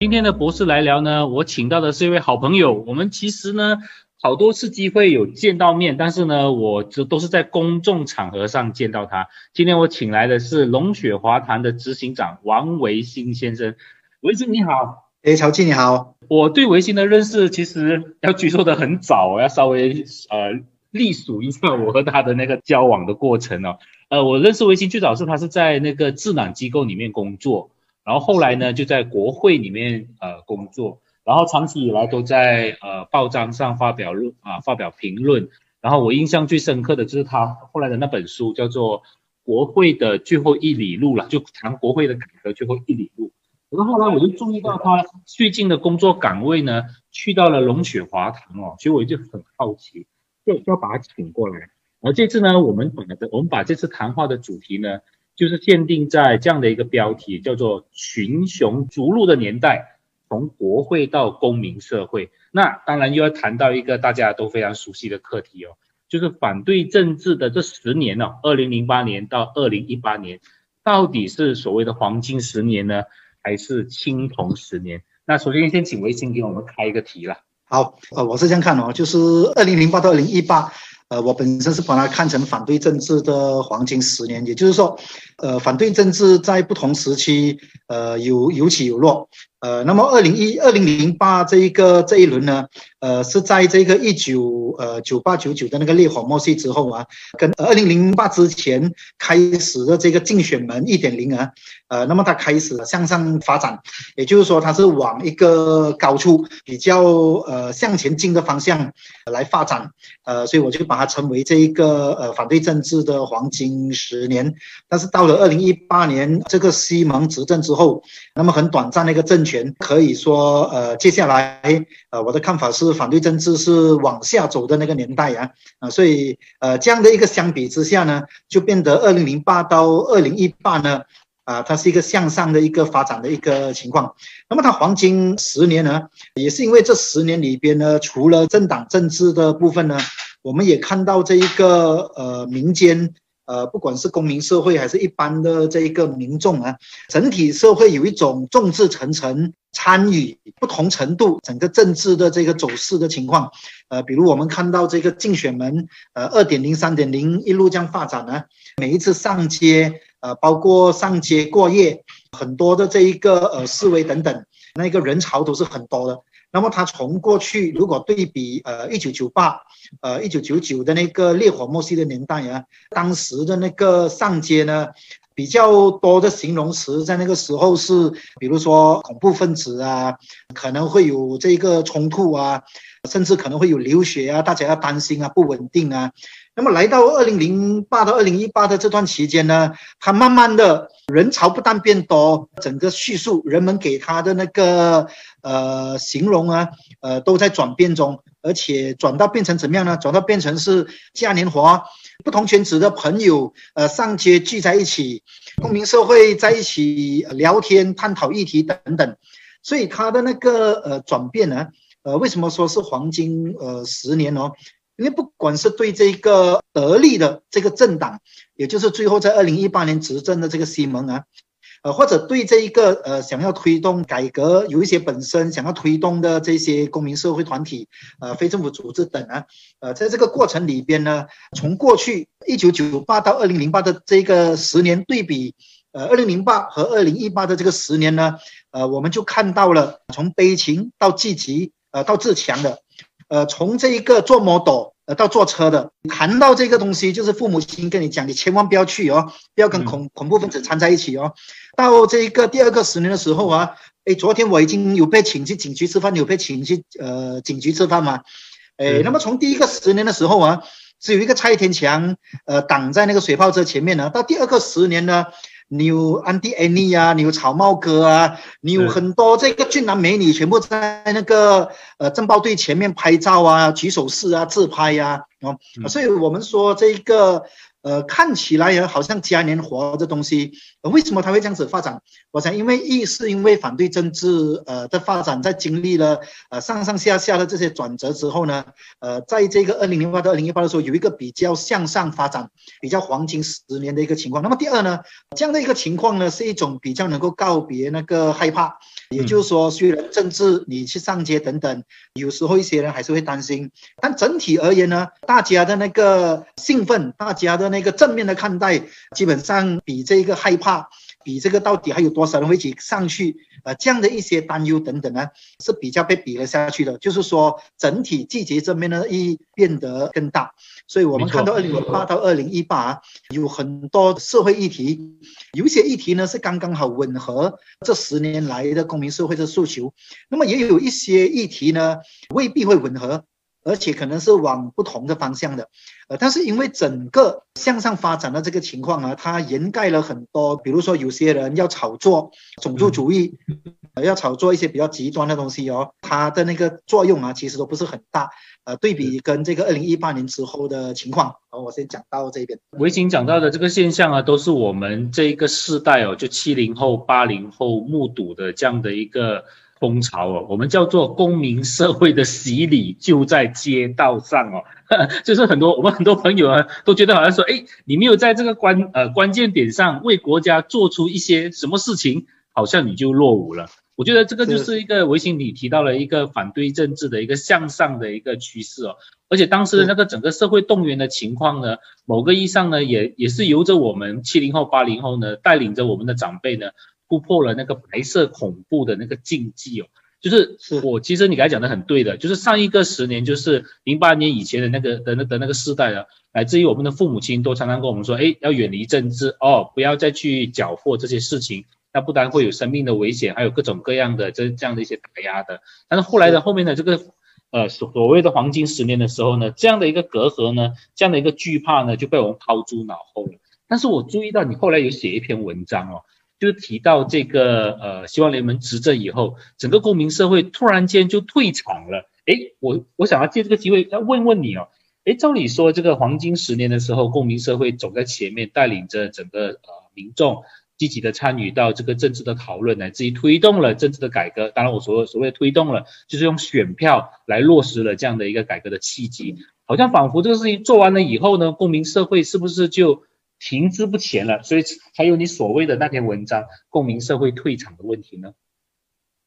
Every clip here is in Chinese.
今天的博士来聊呢，我请到的是一位好朋友。我们其实呢，好多次机会有见到面，但是呢，我这都是在公众场合上见到他。今天我请来的是龙雪华坛的执行长王维新先生。维新你好，哎，乔记你好。我对维新的认识其实要举说的很早，我要稍微呃历数一下我和他的那个交往的过程哦。呃，我认识维新最早是他是在那个智囊机构里面工作。然后后来呢，就在国会里面呃工作，然后长期以来都在呃报章上发表论啊发表评论。然后我印象最深刻的就是他后来的那本书叫做《国会的最后一里路》了，就谈国会的改革最后一里路。然后后来我就注意到他最近的工作岗位呢，去到了龙雪华堂哦，所以我就很好奇，就要把他请过来。而这次呢，我们本来的我们把这次谈话的主题呢。就是限定在这样的一个标题，叫做“群雄逐鹿的年代，从国会到公民社会”。那当然又要谈到一个大家都非常熟悉的课题哦，就是反对政治的这十年哦，二零零八年到二零一八年，到底是所谓的黄金十年呢，还是青铜十年？那首先先请微信给我们开一个题了。好，呃，我是这样看哦，就是二零零八到二零一八。呃，我本身是把它看成反对政治的黄金十年，也就是说，呃，反对政治在不同时期，呃，有有起有落。呃，那么二零一二零零八这一个这一轮呢，呃，是在这个一九呃九八九九的那个烈火默戏之后啊，跟二零零八之前开始的这个竞选门一点零啊，呃，那么它开始向上发展，也就是说它是往一个高处比较呃向前进的方向来发展，呃，所以我就把它称为这一个呃反对政治的黄金十年。但是到了二零一八年这个西蒙执政之后，那么很短暂的一个政权可以说，呃，接下来，呃，我的看法是，反对政治是往下走的那个年代呀，啊，所以，呃，这样的一个相比之下呢，就变得二零零八到二零一八呢，啊，它是一个向上的一个发展的一个情况。那么它黄金十年呢，也是因为这十年里边呢，除了政党政治的部分呢，我们也看到这一个呃民间。呃，不管是公民社会还是一般的这一个民众啊，整体社会有一种众志成城、参与不同程度整个政治的这个走势的情况。呃，比如我们看到这个竞选门，呃，二点零、三点零一路这样发展呢，每一次上街，呃，包括上街过夜，很多的这一个呃示威等等，那个人潮都是很多的。那么它从过去如果对比呃一九九八呃一九九九的那个烈火默西的年代啊，当时的那个上街呢比较多的形容词在那个时候是，比如说恐怖分子啊，可能会有这个冲突啊，甚至可能会有流血啊，大家要担心啊，不稳定啊。那么来到二零零八到二零一八的这段期间呢，它慢慢的人潮不但变多，整个叙述人们给他的那个呃形容啊，呃都在转变中，而且转到变成怎么样呢？转到变成是嘉年华，不同圈子的朋友呃上街聚在一起，公民社会在一起聊天探讨议题等等，所以它的那个呃转变呢，呃为什么说是黄金呃十年哦？因为不管是对这个得力的这个政党，也就是最后在二零一八年执政的这个西蒙啊，呃，或者对这一个呃想要推动改革，有一些本身想要推动的这些公民社会团体、呃非政府组织等啊，呃，在这个过程里边呢，从过去一九九八到二零零八的这个十年对比，呃，二零零八和二零一八的这个十年呢，呃，我们就看到了从悲情到积极，呃，到自强的。呃，从这一个做 model 呃到坐车的，谈到这个东西，就是父母亲跟你讲，你千万不要去哦，不要跟恐恐怖分子掺在一起哦。到这一个第二个十年的时候啊，哎，昨天我已经有被请去警局吃饭，有被请去呃警局吃饭嘛。哎，那么从第一个十年的时候啊，只有一个蔡天强呃挡在那个水炮车前面呢，到第二个十年呢。你有安迪安妮啊，你有草帽哥啊，你有很多这个俊男美女，全部在那个呃政报队前面拍照啊，举手势啊，自拍呀，哦，所以我们说这个。呃，看起来也好像嘉年华的东西，为什么它会这样子发展？我想，因为一是因为反对政治呃的发展，在经历了呃上上下下的这些转折之后呢，呃，在这个二零零八到二零一八的时候，有一个比较向上发展、比较黄金十年的一个情况。那么第二呢，这样的一个情况呢，是一种比较能够告别那个害怕。也就是说，虽然政治你去上街等等，有时候一些人还是会担心，但整体而言呢，大家的那个兴奋，大家的那个正面的看待，基本上比这个害怕。比这个到底还有多少人会一起上去？呃，这样的一些担忧等等呢，是比较被比了下去的。就是说，整体季节这边的意义变得更大。所以我们看到二零零八到二零一八有很多社会议题，有一些议题呢是刚刚好吻合这十年来的公民社会的诉求，那么也有一些议题呢未必会吻合。而且可能是往不同的方向的，呃，但是因为整个向上发展的这个情况啊，它掩盖了很多，比如说有些人要炒作种族主义，呃要炒作一些比较极端的东西哦，它的那个作用啊，其实都不是很大。呃，对比跟这个二零一八年之后的情况，好，我先讲到这边。维景讲到的这个现象啊，都是我们这一个世代哦，就七零后、八零后目睹的这样的一个。风潮哦，我们叫做公民社会的洗礼就在街道上哦，就是很多我们很多朋友啊都觉得好像说，哎，你没有在这个关呃关键点上为国家做出一些什么事情，好像你就落伍了。我觉得这个就是一个维新你提到了一个反对政治的一个向上的一个趋势哦，而且当时的那个整个社会动员的情况呢，某个意义上呢，也也是由着我们七零后八零后呢带领着我们的长辈呢。突破了那个白色恐怖的那个禁忌哦，就是我其实你刚才讲的很对的，就是上一个十年，就是零八年以前的那个的那的那个时代啊，乃至于我们的父母亲都常常跟我们说，哎，要远离政治哦，不要再去搅和这些事情，那不但会有生命的危险，还有各种各样的这这样的一些打压的。但是后来的后面的这个呃所所谓的黄金十年的时候呢，这样的一个隔阂呢，这样的一个惧怕呢，就被我们抛诸脑后了。但是我注意到你后来有写一篇文章哦。就提到这个呃，希望联盟执政以后，整个公民社会突然间就退场了。诶，我我想要借这个机会要问问你哦。诶，照理说这个黄金十年的时候，公民社会走在前面，带领着整个呃民众积极的参与到这个政治的讨论，乃至于推动了政治的改革。当然，我所所谓推动了，就是用选票来落实了这样的一个改革的契机。好像仿佛这个事情做完了以后呢，公民社会是不是就？停滞不前了，所以才有你所谓的那篇文章“公民社会退场”的问题呢？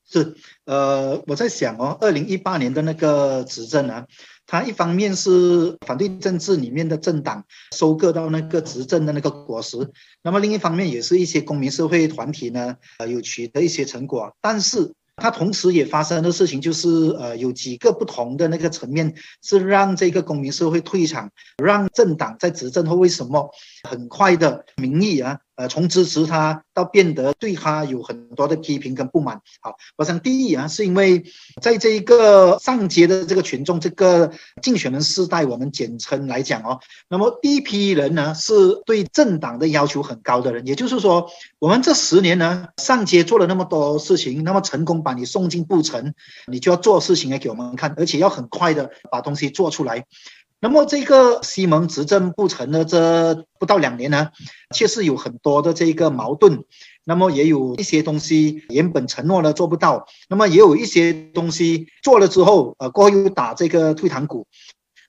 是，呃，我在想哦，二零一八年的那个执政啊，它一方面是反对政治里面的政党收割到那个执政的那个果实，那么另一方面也是一些公民社会团体呢，呃，有取得一些成果，但是。它同时也发生的事情就是，呃，有几个不同的那个层面是让这个公民社会退场，让政党在执政后为什么很快的民意啊？呃，从支持他到变得对他有很多的批评跟不满。好，我想第一啊，是因为在这一个上街的这个群众，这个竞选人世代，我们简称来讲哦，那么第一批人呢，是对政党的要求很高的人。也就是说，我们这十年呢，上街做了那么多事情，那么成功把你送进布城，你就要做事情来给我们看，而且要很快的把东西做出来。那么这个西蒙执政不成的这不到两年呢，确实有很多的这个矛盾，那么也有一些东西原本承诺了做不到，那么也有一些东西做了之后，呃，过后又打这个退堂鼓，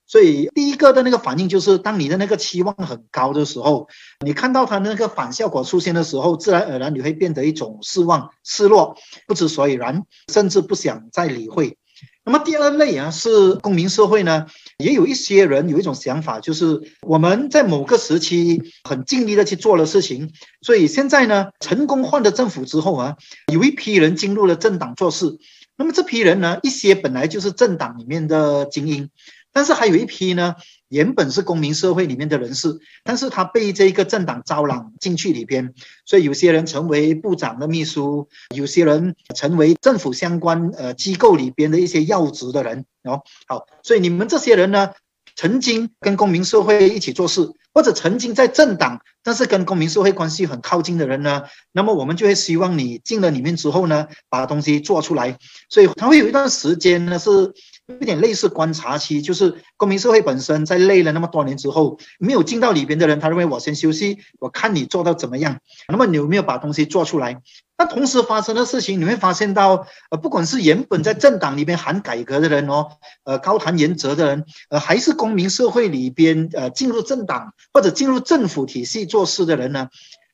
所以第一个的那个反应就是，当你的那个期望很高的时候，你看到他那个反效果出现的时候，自然而然你会变得一种失望、失落、不知所以然，甚至不想再理会。那么第二类啊，是公民社会呢，也有一些人有一种想法，就是我们在某个时期很尽力的去做了事情，所以现在呢，成功换了政府之后啊，有一批人进入了政党做事，那么这批人呢，一些本来就是政党里面的精英。但是还有一批呢，原本是公民社会里面的人士，但是他被这个政党招揽进去里边，所以有些人成为部长的秘书，有些人成为政府相关呃机构里边的一些要职的人哦。好，所以你们这些人呢，曾经跟公民社会一起做事，或者曾经在政党，但是跟公民社会关系很靠近的人呢，那么我们就会希望你进了里面之后呢，把东西做出来。所以他会有一段时间呢是。有点类似观察期，就是公民社会本身在累了那么多年之后，没有进到里边的人，他认为我先休息，我看你做到怎么样。那么你有没有把东西做出来？那同时发生的事情，你会发现到，呃，不管是原本在政党里面喊改革的人哦，呃，高谈原则的人，呃，还是公民社会里边呃进入政党或者进入政府体系做事的人呢，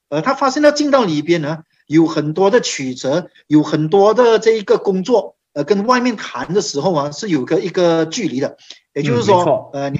呃，他发现到进到里边呢。有很多的曲折，有很多的这一个工作，呃，跟外面谈的时候啊，是有个一个距离的，也就是说，呃，你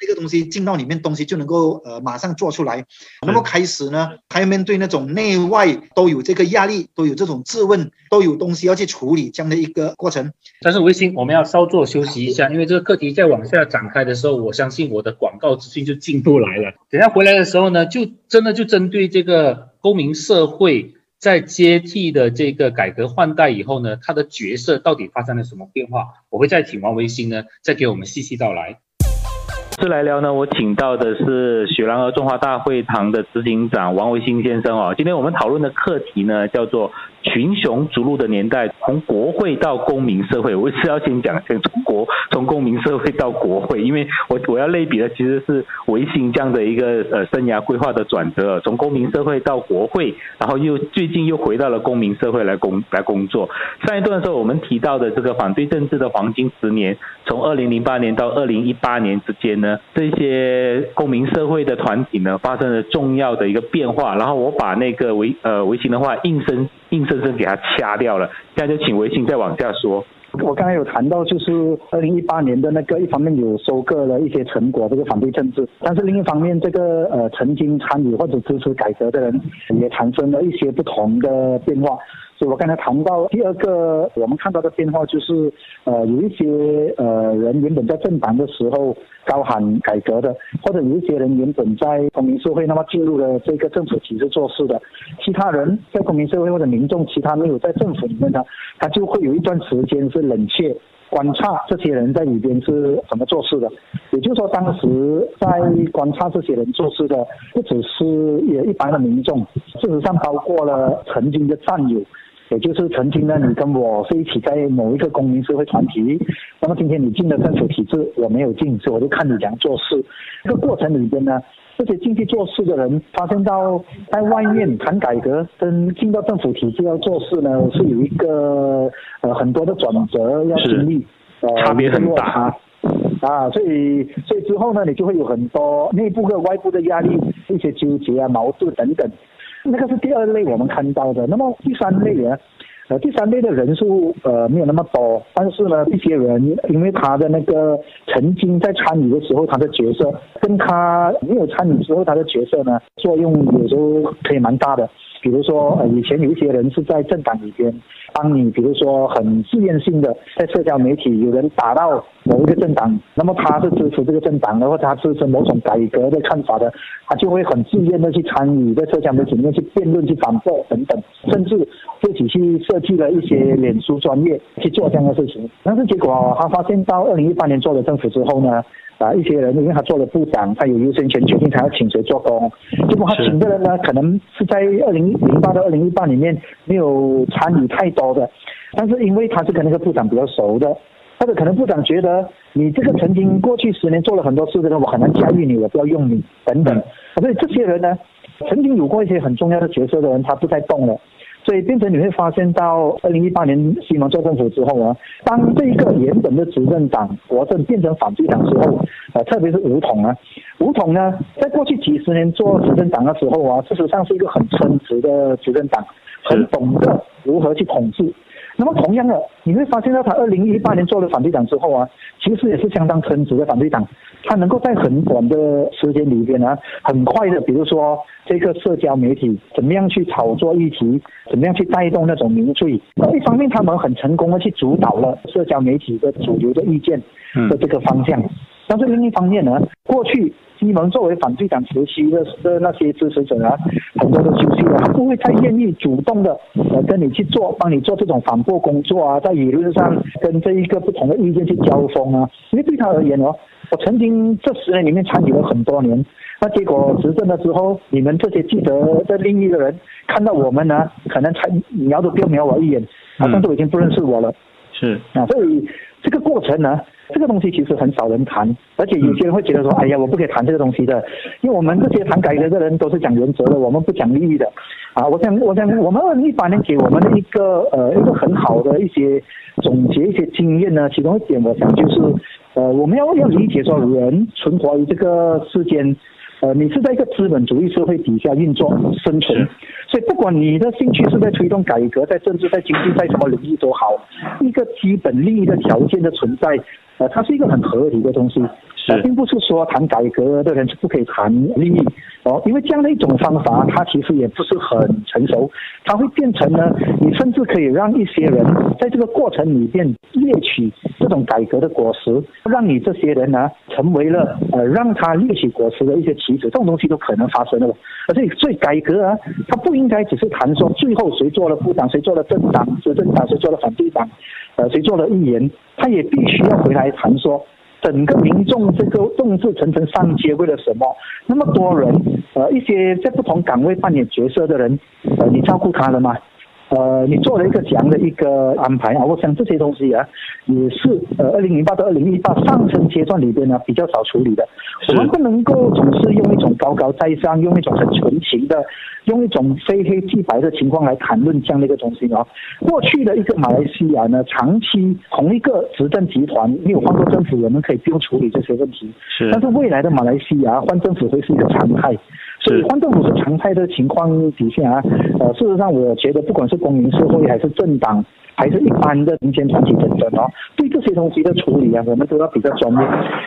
这个东西进到里面，东西就能够呃马上做出来。那么开始呢，他要面对那种内外都有这个压力，都有这种质问，都有东西要去处理这样的一个过程。但是微信，我们要稍作休息一下，因为这个课题在往下展开的时候，我相信我的广告资讯就进不来了。等下回来的时候呢，就真的就针对这个公民社会在接替的这个改革换代以后呢，他的角色到底发生了什么变化？我会再请王维新呢，再给我们细细道来。次来聊呢，我请到的是雪兰莪中华大会堂的执行长王维新先生哦。今天我们讨论的课题呢，叫做。群雄逐鹿的年代，从国会到公民社会，我是要先讲先从国从公民社会到国会，因为我我要类比的其实是维新这样的一个呃生涯规划的转折，从公民社会到国会，然后又最近又回到了公民社会来工来工作。上一段的时候我们提到的这个反对政治的黄金十年，从二零零八年到二零一八年之间呢，这些公民社会的团体呢发生了重要的一个变化，然后我把那个维呃维新的话硬生硬。生生给他掐掉了，现在就请微信再往下说。我刚才有谈到，就是二零一八年的那个，一方面有收割了一些成果，这个反对政治，但是另一方面，这个呃曾经参与或者支持改革的人，也产生了一些不同的变化。所以我刚才谈到第二个，我们看到的变化就是，呃，有一些呃人原本在政党的时候高喊改革的，或者有一些人原本在公民社会，那么进入了这个政府体制做事的，其他人在公民社会或者民众，其他没有在政府里面的，他就会有一段时间是冷却观察这些人在里边是怎么做事的。也就是说，当时在观察这些人做事的，不只是也一般的民众，事实上包括了曾经的战友。也就是曾经呢，你跟我是一起在某一个公民社会团体，那么今天你进了政府体制，我没有进，所以我就看你怎样做事。这个过程里边呢，这些进去做事的人，发现到在外面谈改革跟进到政府体制要做事呢，是有一个呃很多的转折要经历，呃差别很大啊，所以所以之后呢，你就会有很多内部和外部的压力，一些纠结啊、矛盾等等。那个是第二类我们看到的，那么第三类人？呃，第三类的人数呃没有那么多，但是呢，一些人因为他的那个曾经在参与的时候，他的角色跟他没有参与之后他的角色呢，作用有时候可以蛮大的。比如说，呃，以前有一些人是在政党里边帮你，比如说很自愿性的在社交媒体有人打到某一个政党，那么他是支持这个政党的，或者他支持某种改革的看法的，他就会很自愿的去参与在社交媒体里面去辩论、去反驳等等，甚至自己去设计了一些脸书专业去做这样的事情。但是结果他发现到二零一八年做了政府之后呢？啊，一些人因为他做了部长，他有优先权决定他要请谁做工。结果他请的人呢，可能是在二零零八到二零一八里面没有参与太多的，但是因为他是跟那个部长比较熟的，或者可能部长觉得你这个曾经过去十年做了很多事的人，我很难驾驭你，我不要用你等等。所以这些人呢，曾经有过一些很重要的角色的人，他不再动了。所以变成你会发现到二零一八年西蒙做政府之后啊，当这一个原本的执政党国政变成反对党之后，呃，特别是吴统啊，吴统呢，在过去几十年做执政党的时候啊，事实上是一个很称职的执政党，很懂得如何去统治。那么同样的，你会发现到他二零一八年做了反对党之后啊，其实也是相当称职的反对党。他能够在很短的时间里边呢，很快的，比如说这个社交媒体怎么样去炒作议题，怎么样去带动那种民粹。一方面，他们很成功的去主导了社交媒体的主流的意见的这个方向。但是另一方面呢，过去西蒙作为反对党时期的的那些支持者啊，很多都休息了，他不会太愿意主动的呃跟你去做，帮你做这种反驳工作啊，在舆论上跟这一个不同的意见去交锋啊，因为对他而言哦，我曾经这十年里面参与了很多年，那结果执政了之后，你们这些记得的另一个人看到我们呢，可能才瞄都不要瞄我一眼，好像都已经不认识我了，是啊，所以这个过程呢。这个东西其实很少人谈，而且有些人会觉得说，哎呀，我不可以谈这个东西的，因为我们这些谈改革的人都是讲原则的，我们不讲利益的。啊，我想，我想，我们一八年给我们的一个呃一个很好的一些总结一些经验呢，其中一点我想就是，呃，我们要要理解说人存活于这个世间，呃，你是在一个资本主义社会底下运作生存，所以不管你的兴趣是在推动改革，在政治、在经济、在什么领域都好，一个基本利益的条件的存在，呃，它是一个很合理的东西。并不是说谈改革的人是不可以谈利益哦，因为这样的一种方法，它其实也不是很成熟，它会变成呢，你甚至可以让一些人在这个过程里面猎取这种改革的果实，让你这些人呢成为了呃让他猎取果实的一些棋子，这种东西都可能发生的。而且所以改革啊，它不应该只是谈说最后谁做了部长，谁做了政党执政党，谁做了反对党，呃，谁做了议员，他也必须要回来谈说。整个民众这个众志成城上街为了什么？那么多人，呃，一些在不同岗位扮演角色的人，呃，你照顾他了吗？呃，你做了一个这样的一个安排啊，我想这些东西啊，也是呃，二零零八到二零一八上升阶段里边呢比较少处理的。我们不能够总是用一种高高在上，用一种很纯情的，用一种非黑即白的情况来谈论这样的一个东西啊。过去的一个马来西亚呢，长期同一个执政集团没有换过政府，我们可以不用处理这些问题。是。但是未来的马来西亚换政府会是一个常态。所以换政府是常态的情况底下啊，呃，事实上我觉得不管是公民社会还是政党，还是一般的民间团体等等哦，对这些东西的处理啊，我们都要比较专业。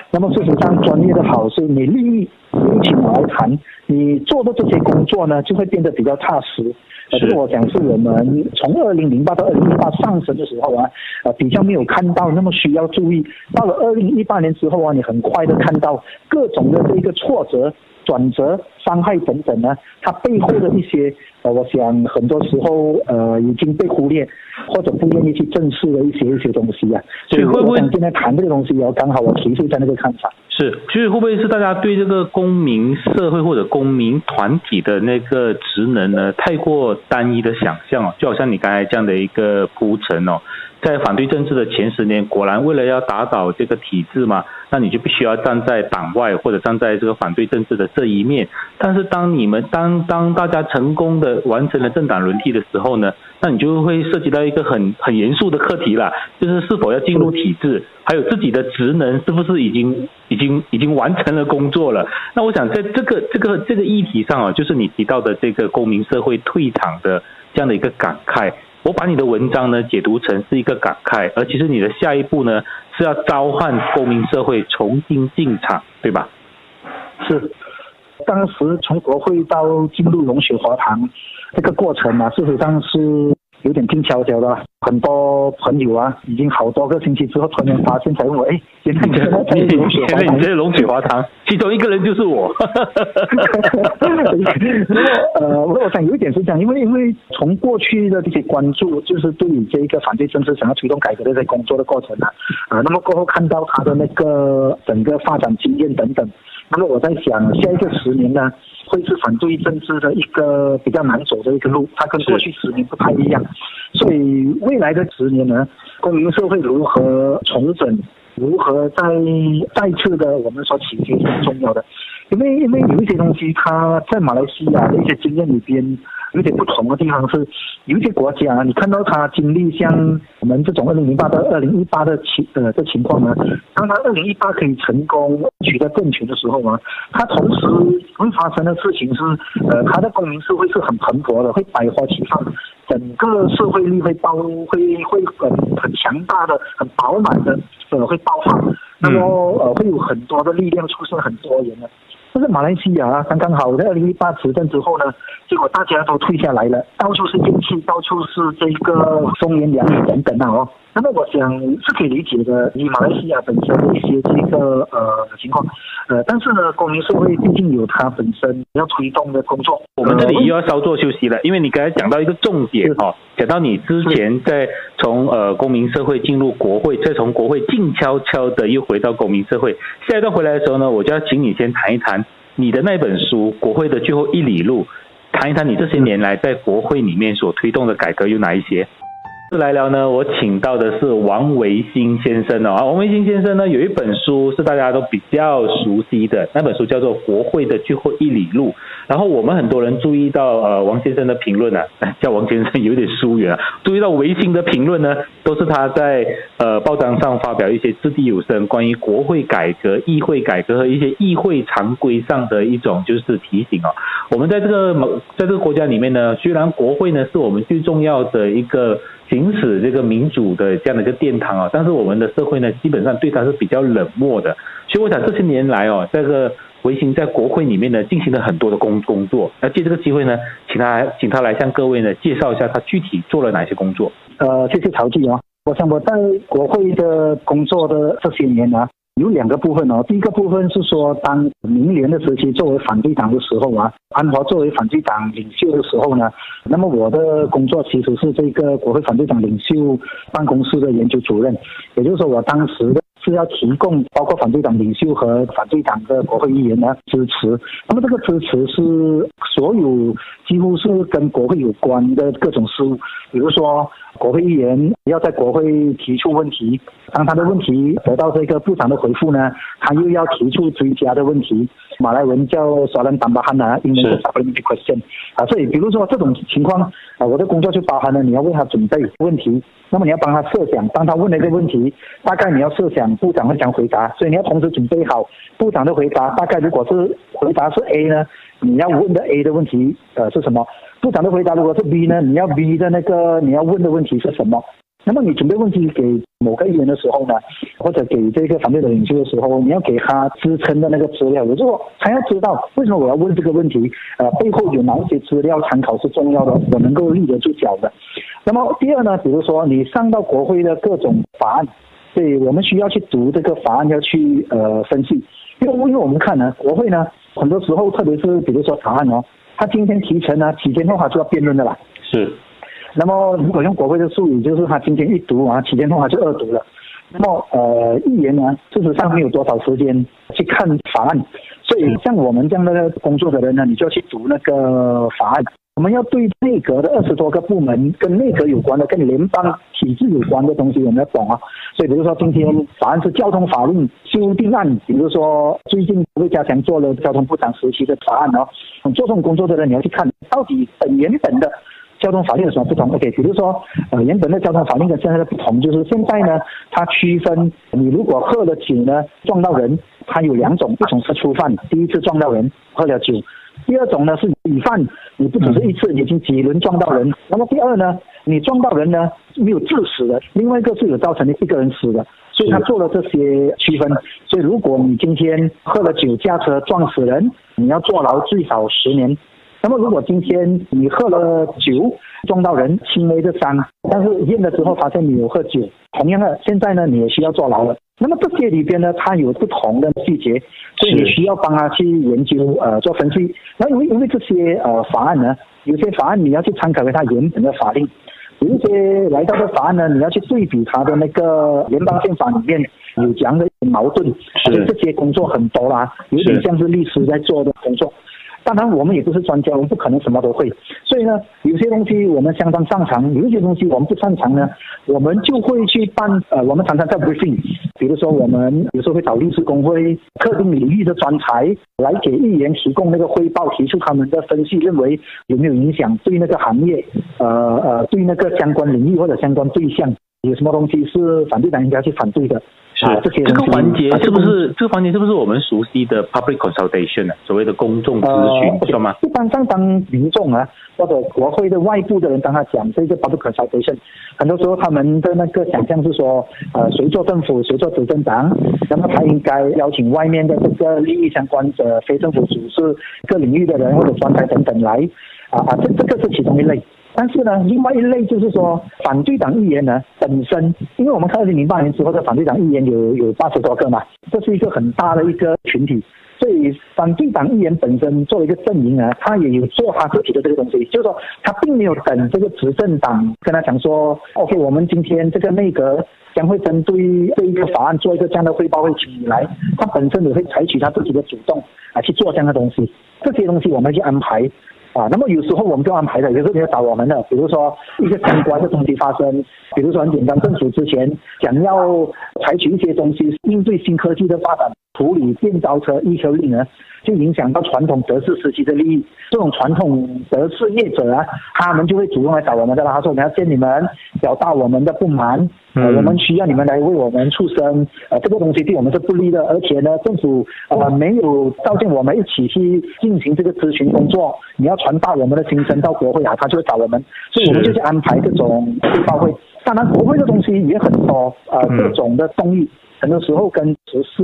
那么事实上，专业的好是你利益一起来谈，你做的这些工作呢，就会变得比较踏实。呃，这个我讲是我们从二零零八到二零一八上升的时候啊，呃，比较没有看到那么需要注意。到了二零一八年之后啊，你很快的看到各种的这个挫折。转折、伤害等等呢？它背后的一些呃，我想很多时候呃已经被忽略，或者不愿意去正视的一些一些东西啊。所以会不会今天谈这个东西，要刚好我提出一下那个看法。是，所以会不会是大家对这个公民社会或者公民团体的那个职能呢，太过单一的想象哦？就好像你刚才这样的一个铺陈哦。在反对政治的前十年，果然为了要打倒这个体制嘛，那你就必须要站在党外或者站在这个反对政治的这一面。但是当你们当当大家成功的完成了政党轮替的时候呢，那你就会涉及到一个很很严肃的课题了，就是是否要进入体制，还有自己的职能是不是已经已经已经完成了工作了。那我想在这个这个这个议题上啊，就是你提到的这个公民社会退场的这样的一个感慨。我把你的文章呢解读成是一个感慨，而其实你的下一步呢是要召唤公民社会重新进场，对吧？是，当时从国会到进入龙雪华堂这个过程呢，事实上是。有点静悄悄的，很多朋友啊，已经好多个星期之后，突然发现才问我，哎，现在你在龙雪华堂？你在龙雪华堂，其中一个人就是我。呃，我我想有一点是这样，因为因为从过去的这些关注，就是对你这一个反对政治、想要推动改革的这些工作的过程啊，啊，那么过后看到他的那个整个发展经验等等，那么我在想，下一个十年呢？会是反对政治的一个比较难走的一个路，它跟过去十年不太一样，所以未来的十年呢，公民社会如何重整，如何再再次的我们说起决是很重要的，因为因为有一些东西，它在马来西亚的一些经验里边。有点不同的地方是，有一些国家你看到他经历像我们这种二零零八到二零一八的情呃的情况呢，当他二零一八可以成功取得政权的时候呢，他同时会发生的事情是，呃，他的公民社会是很蓬勃的，会百花齐放，整个社会力会爆会会很很强大的、很饱满的，呃，会爆发，那么呃会有很多的力量出现，很多人的。但是马来西亚啊刚刚好在二零一八执政之后呢，结果大家都退下来了，到处是怨气，到处是这个风言凉语等等啊哦。那么我想是可以理解的，以马来西亚本身的一些这个呃情况，呃，但是呢，公民社会毕竟有它本身要推动的工作。我们这里又要稍作休息了，因为你刚才讲到一个重点哦，讲到你之前在从呃公民社会进入国会，再从国会静悄悄的又回到公民社会，下一段回来的时候呢，我就要请你先谈一谈你的那本书《国会的最后一里路》，谈一谈你这些年来在国会里面所推动的改革有哪一些。来聊呢，我请到的是王维新先生哦。王维新先生呢有一本书是大家都比较熟悉的，那本书叫做《国会的最后一里路》。然后我们很多人注意到呃王先生的评论啊，叫王先生有点疏远啊，注意到维新的评论呢，都是他在呃报章上发表一些掷地有声关于国会改革、议会改革和一些议会常规上的一种就是提醒哦。我们在这个在这个国家里面呢，虽然国会呢是我们最重要的一个行使这个民主的这样的一个殿堂啊，但是我们的社会呢基本上对它是比较冷漠的。其实我想这些年来哦，这个维新在国会里面呢进行了很多的工工作。那借这个机会呢，请他请他来向各位呢介绍一下他具体做了哪些工作。呃，谢谢曹记啊。我想我在国会的工作的这些年呢，有两个部分哦。第一个部分是说，当明年的时期作为反对党的时候啊，安华作为反对党领袖的时候呢，那么我的工作其实是这个国会反对党领袖办公室的研究主任，也就是说我当时的。是要提供包括反对党领袖和反对党的国会议员的支持。那么这个支持是所有几乎是跟国会有关的各种事务，比如说国会议员要在国会提出问题，当他的问题得到这个部长的回复呢，他又要提出追加的问题。马来文叫索兰丹巴汉呐，英文是 supplementary question。啊，所以比如说这种情况啊，我的工作就包含了你要为他准备问题，那么你要帮他设想，当他问了一个问题，大概你要设想部长会讲回答，所以你要同时准备好部长的回答。大概如果是回答是 A 呢，你要问的 A 的问题呃是什么？部长的回答如果是 B 呢，你要 B 的那个你要问的问题是什么？那么你准备问题给某个议员的时候呢，或者给这个团队的领袖的时候，你要给他支撑的那个资料，也就是说，他要知道为什么我要问这个问题，呃，背后有哪一些资料参考是重要的，我能够立得住脚的。那么第二呢，比如说你上到国会的各种法案，对我们需要去读这个法案，要去呃分析，因为因为我们看呢，国会呢，很多时候特别是比如说法案哦，他今天提成呢，几天后他就要辩论的啦。是。那么，如果用国会的术语，就是他今天一读啊，几天后他就二读了。那么，呃，议员呢，事实上没有多少时间去看法案，所以像我们这样的工作的人呢，你就要去读那个法案。我们要对内阁的二十多个部门跟内阁有关的、跟联邦体制有关的东西，我们要懂啊。所以，比如说今天法案是交通法令修订案，比如说最近魏家强做了交通部长时期的法案哦，做这种工作的人，你要去看到底本原本的。交通法令有什么不同？OK，比如说，呃，原本的交通法令跟现在的不同，就是现在呢，它区分你如果喝了酒呢撞到人，它有两种，一种是初犯，第一次撞到人喝了酒；第二种呢是屡犯，你不只是一次，已经几轮撞到人。那么第二呢，你撞到人呢没有致死的，另外一个是有造成一个人死的，所以他做了这些区分。所以如果你今天喝了酒驾车撞死人，你要坐牢最少十年。那么，如果今天你喝了酒撞到人，轻微的伤，但是验了之后发现你有喝酒，同样的，现在呢你也需要坐牢了。那么这些里边呢，它有不同的细节，所以你需要帮他去研究呃做分析。那因为因为这些呃法案呢，有些法案你要去参考它原本的法令，有一些来到的法案呢，你要去对比它的那个联邦宪法里面有这样的矛盾，所以这些工作很多啦，有点像是律师在做的工作。当然，我们也不是专家，我们不可能什么都会。所以呢，有些东西我们相当擅长，有一些东西我们不擅长呢，我们就会去办。呃，我们常常在微信比如说我们有时候会找律师工会、特定领域的专才来给议员提供那个汇报，提出他们的分析，认为有没有影响对那个行业，呃呃，对那个相关领域或者相关对象有什么东西是反对党应该去反对的。啊，这些这个环节是不是这个环节是不是我们熟悉的 public consultation 呢？所谓的公众咨询，知道吗？一般上当民众啊，或者国会的外部的人，当他讲这个 public consultation，很多时候他们的那个想象是说，呃，谁做政府，谁做执政党，那么他应该邀请外面的这个利益相关者、非政府组织、各领域的人或者专家等等来，啊啊，这这个是其中一类。但是呢，另外一类就是说，反对党议员呢本身，因为我们看二零零八年之后的反对党议员有有八十多个嘛，这是一个很大的一个群体，所以反对党议员本身作为一个阵营啊，他也有做他自己的这个东西，就是说他并没有等这个执政党跟他讲说，OK，我们今天这个内阁将会针对这一个法案做一个这样的汇报，会请你来，他本身也会采取他自己的主动啊去做这样的东西，这些东西我们去安排。啊，那么有时候我们就安排的，有时候你要找我们的，比如说一些相关的东西发生，比如说很简单，政府之前想要采取一些东西应对新科技的发展，处理电召车一修令呢，就影响到传统德式时期的利益。这种传统德式业者啊，他们就会主动来找我们的，他说我们要见你们，表达我们的不满，呃，我们需要你们来为我们出声，呃，这个东西对我们是不利的，而且呢，政府呃没有召见我们一起去进行这个咨询工作，你要传达我们的心声到国会啊，他就会找我们，所以我们就去安排这种汇报会。当然，国会的东西也很多，呃，各种的动议。很多时候跟时事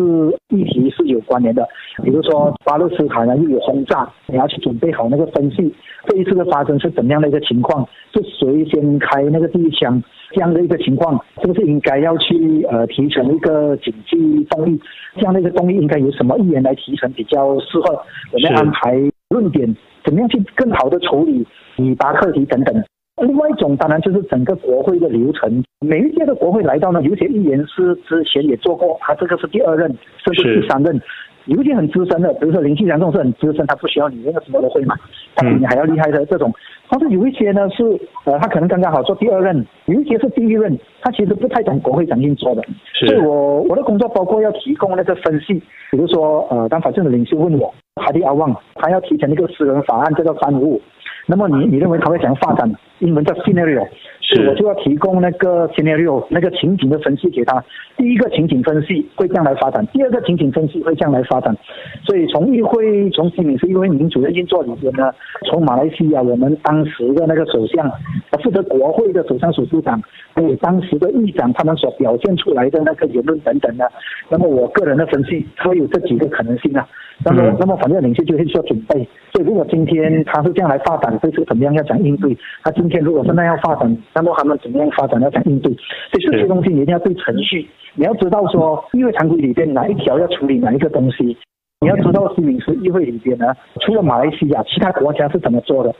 议题是有关联的，比如说巴勒斯坦呢又有轰炸，你要去准备好那个分析这一次的发生是怎么样的一个情况，是谁先开那个第一枪这样的一个情况，是不是应该要去呃提成一个紧急动议？这样的一个动议应该由什么议员来提成比较适合？我们安排论点，怎么样去更好的处理以巴课题等等。另外一种当然就是整个国会的流程，每一届的国会来到呢，有些议员是之前也做过，他这个是第二任甚至第三任，有一些很资深的，比如说林庆祥这种是很资深，他不需要你那个什么都会嘛，他比你还要厉害的这种。但是有一些呢是呃，他可能刚刚好做第二任，有一些是第一任，他其实不太懂国会怎样运作的。所以我我的工作包括要提供那个分析，比如说呃，当法政的领袖问我哈迪阿旺，他要提成一个私人法案，叫做三五五。那么你你认为他会怎样发展？英文叫 scenario，是我就要提供那个 scenario 那个情景的分析给他。第一个情景分析会这样来发展，第二个情景分析会这样来发展。所以从议会从西敏是议会民主的运作里边呢，从马来西亚我们当时的那个首相，负责国会的首相署部长，还有当时的议长他们所表现出来的那个言论等等呢，那么我个人的分析会有这几个可能性啊。那么那么反正领袖就是需要准备。所以如果今天他是这样来发展。会是怎么样要讲应对？他今天如果是那样发展，那么他们怎么样发展要讲应对？所以这些东西你一定要对程序，你要知道说议会常规里边哪一条要处理哪一个东西，你要知道新民是议会里边呢，除了马来西亚，其他国家是怎么做的？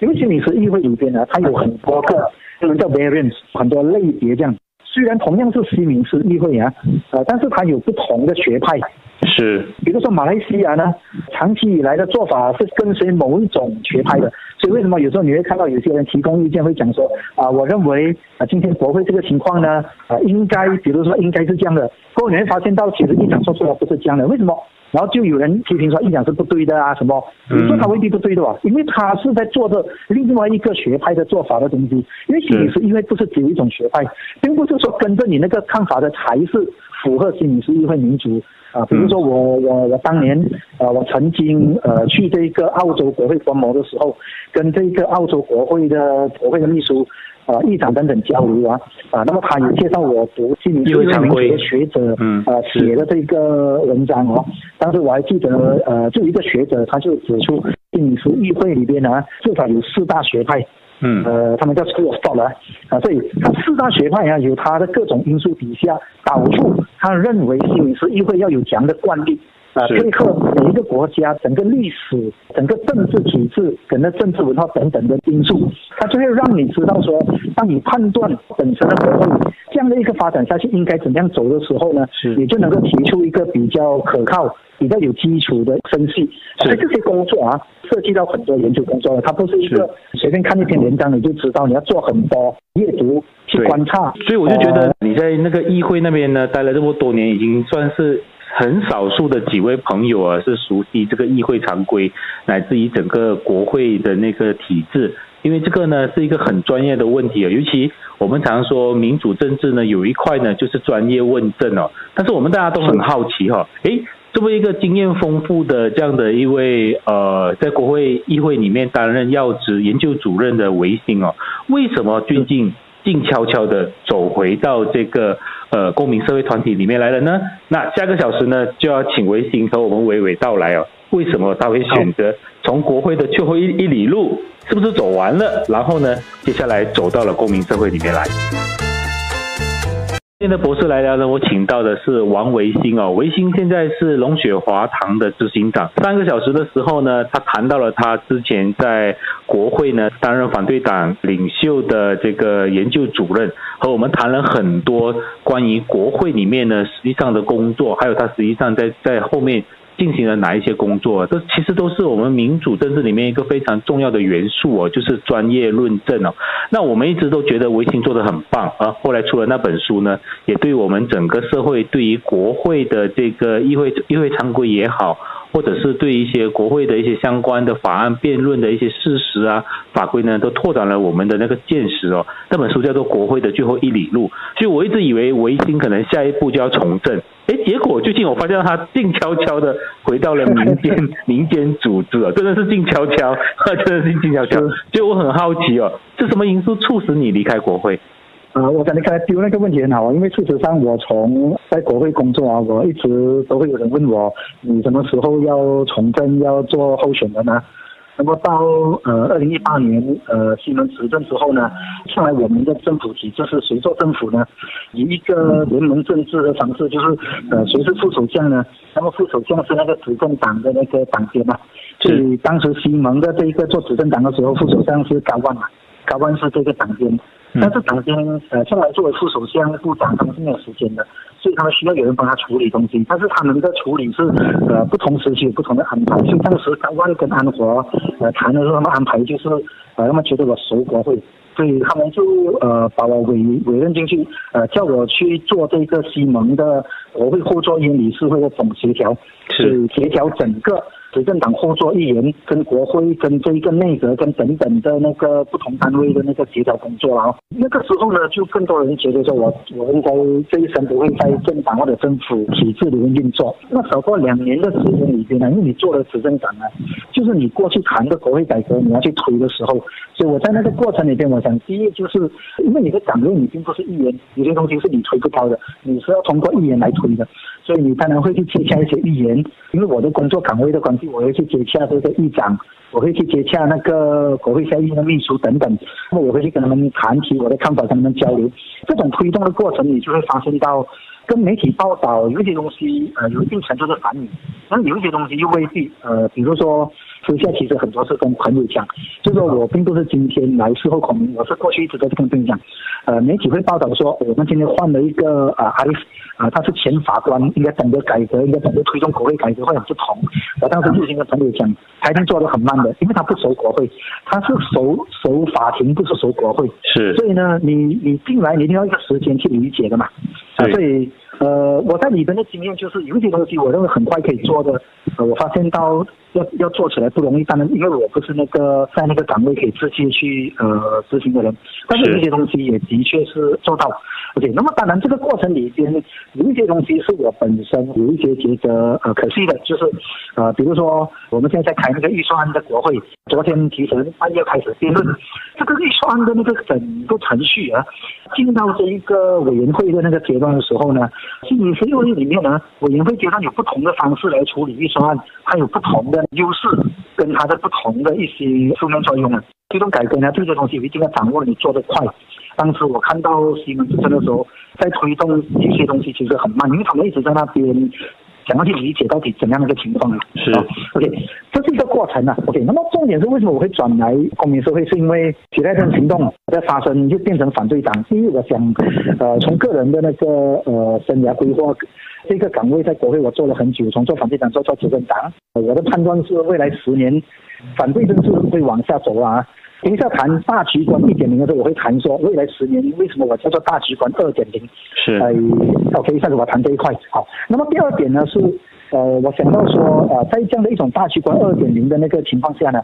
因为新民是议会里边呢，它有很多个，我们叫 variants，很多类别这样。虽然同样是西敏斯议会啊，呃，但是它有不同的学派。是，比如说马来西亚呢，长期以来的做法是跟随某一种学派的，所以为什么有时候你会看到有些人提供意见，会讲说啊，我认为啊，今天国会这个情况呢，啊，应该，比如说应该是这样的，过后你会发现到其实议长说出来不是这样的，为什么？然后就有人批评说议长是不对的啊，什么？你说他未必不对的吧？因为他是在做着另外一个学派的做法的东西，因为其实因为不是只有一种学派，并不是说跟着你那个看法的才是符合新民主议会民主。啊，比如说我我我当年，呃，我曾经呃去这个澳洲国会观摩的时候，跟这个澳洲国会的国会的秘书，啊，议长等等交流啊，啊，那么他也介绍我读新民主常规的学者，嗯，呃写的这个文章哦，当时我还记得，呃，就一个学者他就指出，心理学议会里边呢，至少有四大学派。嗯，呃，他们叫 school of thought 啊，所以他四大学派啊，有他的各种因素底下导出他认为心理是议会要有强的惯例，啊，配合每一个国家整个历史、整个政治体制、整个政治文化等等的因素，它就会让你知道说，当你判断本身的国会这样的一个发展下去应该怎么样走的时候呢，你就能够提出一个比较可靠。比较有基础的分析，所以这些工作啊，涉及到很多研究工作了。它不是一个随便看一篇文章你就知道，你要做很多阅读去观察。所以我就觉得你在那个议会那边呢，待了这么多年，已经算是很少数的几位朋友啊，是熟悉这个议会常规，乃至于整个国会的那个体制。因为这个呢是一个很专业的问题啊，尤其我们常说民主政治呢，有一块呢就是专业问政哦。但是我们大家都很好奇哈，诶。作为一个经验丰富的这样的一位呃，在国会议会里面担任要职研究主任的维新哦，为什么最近静悄悄的走回到这个呃公民社会团体里面来了呢？那下个小时呢就要请维新和我们娓娓道来哦，为什么他会选择从国会的最后一一里路是不是走完了？然后呢，接下来走到了公民社会里面来。今天的博士来聊呢，我请到的是王维新哦。维新现在是龙雪华堂的执行长。三个小时的时候呢，他谈到了他之前在国会呢担任反对党领袖的这个研究主任，和我们谈了很多关于国会里面呢实际上的工作，还有他实际上在在后面进行了哪一些工作，这其实都是我们民主政治里面一个非常重要的元素哦，就是专业论证哦。那我们一直都觉得维新做的很棒啊，后来出了那本书呢，也对我们整个社会对于国会的这个议会议会常规也好。或者是对一些国会的一些相关的法案辩论的一些事实啊法规呢，都拓展了我们的那个见识哦。那本书叫做《国会的最后一里路》，所以我一直以为维新可能下一步就要从政，哎，结果最近我发现他静悄悄的回到了民间 民间组织哦，真的是静悄悄，真的是静悄悄。所以我很好奇哦，是什么因素促使你离开国会？呃，我想你刚才丢那个问题很好啊，因为事实上我从在国会工作啊，我一直都会有人问我，你什么时候要从政，要做候选人呢？那么到呃二零一八年呃西门执政之后呢，上来我们的政府体制是谁做政府呢？以一个联盟政治的方式，就是呃谁是副首相呢？那么副首相是那个执政党的那个党鞭嘛，所以当时西蒙的这一个做执政党的时候，副首相是高万嘛，高万是这个党鞭。但是党鞭呃，上来作为副首相、部长，他们是没有时间的，所以他们需要有人帮他处理东西。但是他们的处理是呃不同时期有不同的安排。所以当时高万跟安华呃谈的时候，他们安排就是呃他们觉得我熟国会，所以他们就呃把我委委任进去，呃叫我去做这个西蒙的国会后座院理事会的总协调，是协调整个。执政党合作议员跟国会跟这一个内阁跟等等的那个不同单位的那个协调工作啊，那个时候呢，就更多人觉得说我我应该这一生不会在政党或者政府体制里面运作。那少过两年的时间里边呢，因为你做了执政党啊，就是你过去谈的国会改革你要去推的时候，所以我在那个过程里边，我想第一就是因为你的岗位你并不是议员，有些东西是你推不到的，你是要通过议员来推的，所以你当然会去接洽一些议员，因为我的工作岗位的关系。我会去接洽这个议长，我会去接洽那个国会下议院的秘书等等，那么我会去跟他们谈起我的看法，跟他们交流。这种推动的过程，你就会发现到，跟媒体报道有一些东西，呃，有一定程度的反应，那有一些东西又未必，呃，比如说。私下其实很多是跟朋友讲，就说我并不是今天来事后孔明，我是过去一直都是跟朋友讲。呃，媒体会报道说我们今天换了一个啊阿里啊，他是前法官，应该懂得改革，应该懂得推动国会改革会很不同。我当时就跟朋友讲，他一定做得很慢的，因为他不熟国会，他是熟熟法庭，不是熟国会。是。所以呢，你你进来你一定要一个时间去理解的嘛。啊，所以呃，我在里边的经验就是有一些东西我认为很快可以做的，呃，我发现到。要要做起来不容易，当然，因为我不是那个在那个岗位可以直接去呃执行的人，但是有一些东西也的确是做到。OK，那么当然这个过程里边有一些东西是我本身有一些觉得呃可惜的，就是呃比如说我们现在在开那个预算案的国会，昨天提前半夜开始辩论，这个预算案的那个整个程序啊，进到这一个委员会的那个阶段的时候呢，五十六页里面呢，委员会阶段有不同的方式来处理预算案，它有不同的。优势跟它的不同的一些负面作用啊，推动改革呢，这些东西一定要掌握，你做得快。当时我看到西门执政的时候，在推动一些东西其实很慢，因为他们一直在那边想要去理解到底怎样的一个情况啊。是，OK，这是一个过程啊。OK，那么重点是为什么我会转来公民社会？是因为替代性行动在发生，就变成反对党。第一，我想，呃，从个人的那个呃生涯规划。这个岗位在国会我做了很久，从做反对党做做执政党。我的判断是，未来十年反对政治会往下走啊。等一下谈大局观一点零的时候，我会谈说未来十年为什么我叫做大局观二点零。是。呃，OK，下次我谈这一块。好，那么第二点呢是，呃，我想到说，呃，在这样的一种大局观二点零的那个情况下呢，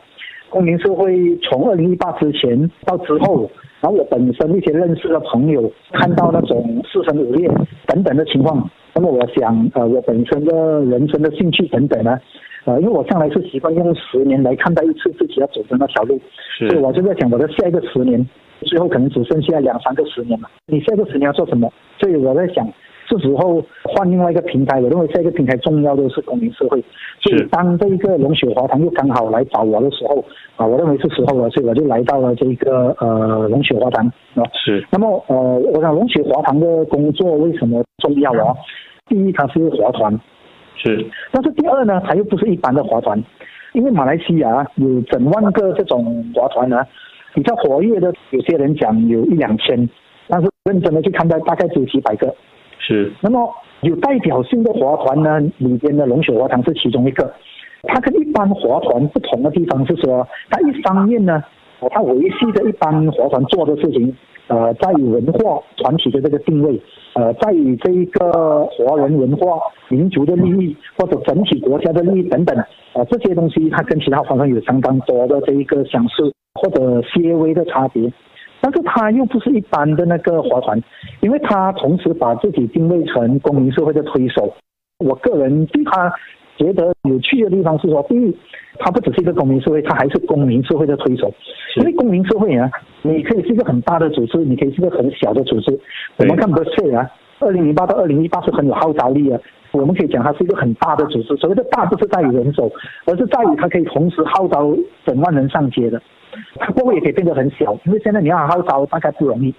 公民社会从二零一八之前到之后。然后我本身一些认识的朋友看到那种四分五裂等等的情况，那么我想，呃，我本身的人生的兴趣等等呢，呃，因为我向来是习惯用十年来看待一次自己要走的那条路，所以我就在想我的下一个十年，最后可能只剩下两三个十年了。你下一个十年要做什么？所以我在想。是时候换另外一个平台，我认为下一个平台重要的是公民社会。所以当这一个龙雪华堂又刚好来找我的时候，啊，我认为是时候了，所以我就来到了这个呃龙雪华堂啊。是。那么呃，我想龙雪华堂的工作为什么重要啊？第一，它是华团。是。但是第二呢，它又不是一般的划船，因为马来西亚有整万个这种划船呢，比较活跃的，有些人讲有一两千，但是认真的去看待，大概只有几百个。是，那么有代表性的划船呢，里边的龙血华堂是其中一个。它跟一般划船不同的地方是说，它一方面呢，它维系着一般划船做的事情，呃，在于文化团体的这个定位，呃，在于这一个华人文化民族的利益或者整体国家的利益等等，呃，这些东西它跟其他划团有相当多的这一个相似或者些微的差别。但是它又不是一般的那个划船，因为它同时把自己定位成公民社会的推手。我个人对它觉得有趣的地方是说，第一，它不只是一个公民社会，它还是公民社会的推手。因为公民社会啊，你可以是一个很大的组织，你可以是一个很小的组织。我们看 b e r s e 啊，二零零八到二零一八是很有号召力啊。我们可以讲它是一个很大的组织。所谓的大不是在于人手，而是在于它可以同时号召整万人上街的。它过后也可以变得很小，因为现在你要号召大概不容易。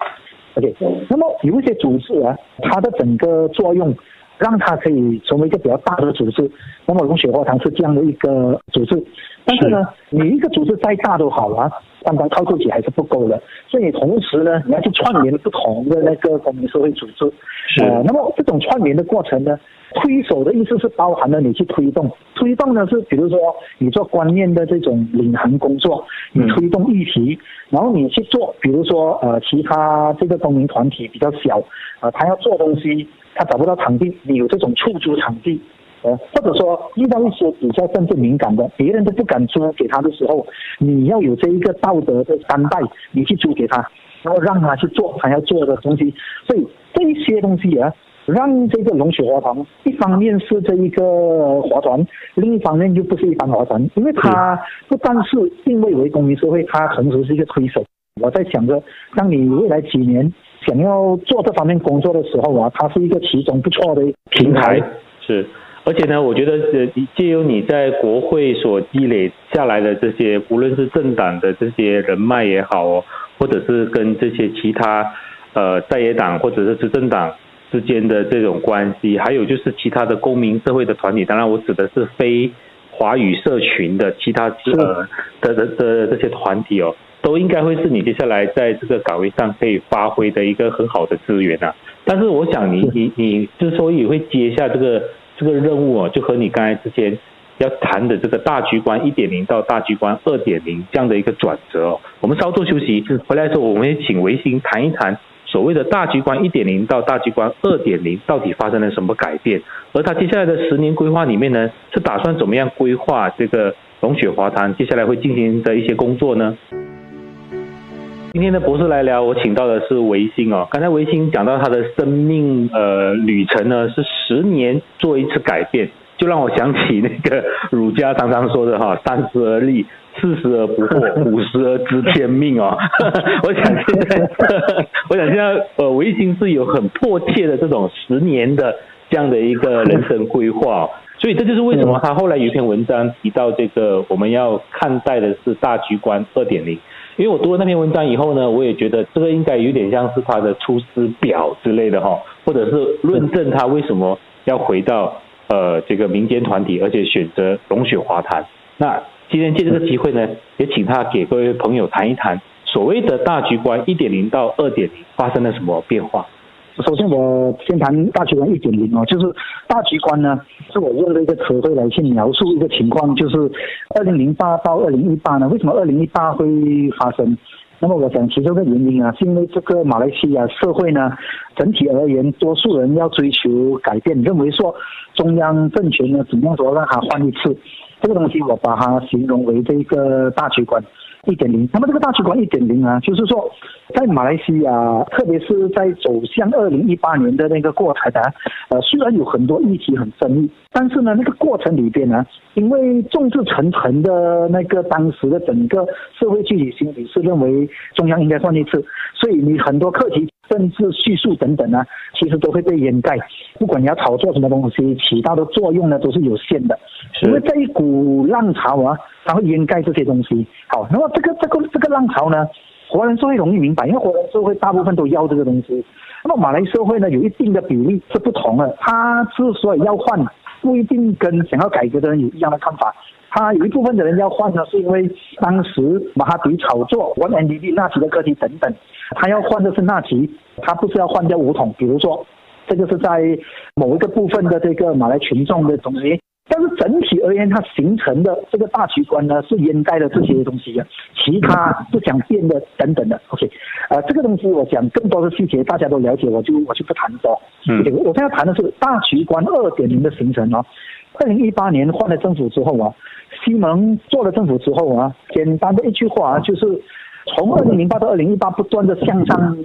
OK，那么有一些组织啊，它的整个作用让它可以成为一个比较大的组织。那么龙雪花糖是这样的一个组织，但是呢，你一个组织再大都好啊，单单靠自己还是不够的。所以同时呢，你要去串联不同的那个公民社会组织。呃，那么这种串联的过程呢？推手的意思是包含了你去推动，推动呢是比如说你做观念的这种领航工作，你推动议题，然后你去做，比如说呃其他这个公民团体比较小，呃他要做东西，他找不到场地，你有这种出租场地，呃或者说遇到一些比较政治敏感的，别人都不敢租给他的时候，你要有这一个道德的担待，你去租给他，然后让他去做他要做的东西，所以这一些东西啊。让这个龙雪华团一方面是这一个华团，另一方面又不是一般华团，因为他不但是定位为公民社会，他同时是一个推手。我在想着，当你未来几年想要做这方面工作的时候啊，它是一个其中不错的平台。是，而且呢，我觉得呃，借由你在国会所积累下来的这些，无论是政党的这些人脉也好哦，或者是跟这些其他呃在野党或者是执政党。之间的这种关系，还有就是其他的公民社会的团体，当然我指的是非华语社群的其他呃的的的这些团体哦，都应该会是你接下来在这个岗位上可以发挥的一个很好的资源啊。但是我想你你你之所以会接下这个这个任务哦，就和你刚才之前要谈的这个大局观一点零到大局观二点零这样的一个转折哦，我们稍作休息，回来之后我们也请维新谈一谈。所谓的大局观一点零到大局观二点零，到底发生了什么改变？而他接下来的十年规划里面呢，是打算怎么样规划这个龙雪华堂接下来会进行的一些工作呢？今天的博士来聊，我请到的是维新哦。刚才维新讲到他的生命呃旅程呢，是十年做一次改变，就让我想起那个儒家常常说的哈，三十而立。四十而不惑，五十而知天命哦。我想现在，我想现在，呃，维新是有很迫切的这种十年的这样的一个人生规划，所以这就是为什么他后来有一篇文章提到这个我们要看待的是大局观二点零。因为我读了那篇文章以后呢，我也觉得这个应该有点像是他的出师表之类的哈，或者是论证他为什么要回到呃这个民间团体，而且选择龙雪华坛。那今天借这个机会呢，也请他给各位朋友谈一谈所谓的大局观一点零到二点零发生了什么变化。首先，我先谈大局观一点零哦，就是大局观呢，是我用的一个词汇来去描述一个情况，就是二零零八到二零一八呢，为什么二零一八会发生？那么我想其中的原因啊，是因为这个马来西亚社会呢，整体而言，多数人要追求改变，认为说中央政权呢，怎样说让它换一次。这个东西我把它形容为这个大局观一点零。那么这个大局观一点零啊，就是说在马来西亚，特别是在走向二零一八年的那个过程的，呃，虽然有很多议题很争议，但是呢，那个过程里边呢，因为众志成城的那个当时的整个社会具体心理是认为中央应该算一次，所以你很多课题。政治叙述等等呢，其实都会被掩盖。不管你要炒作什么东西，起到的作用呢都是有限的。因为这一股浪潮啊，它会掩盖这些东西。好，那么这个这个这个浪潮呢，华人社会容易明白，因为华人社会大部分都要这个东西。那么马来社会呢，有一定的比例是不同的。他之所以要换，不一定跟想要改革的人有一样的看法。他有一部分的人要换呢，是因为当时马哈迪炒作 One NDP 纳奇的课题等等，他要换的是纳奇，他不是要换掉五统。比如说，这个是在某一个部分的这个马来群众的东西。但是整体而言，它形成的这个大局观呢，是掩盖了这些东西的，其他不想变的等等的。OK，呃，这个东西我讲更多的细节大家都了解，我就我就不谈多。嗯，我现在谈的是大局观二点零的形成啊。二零一八年换了政府之后啊，西蒙做了政府之后啊，简单的一句话就是，从二零零八到二零一八不断的向上。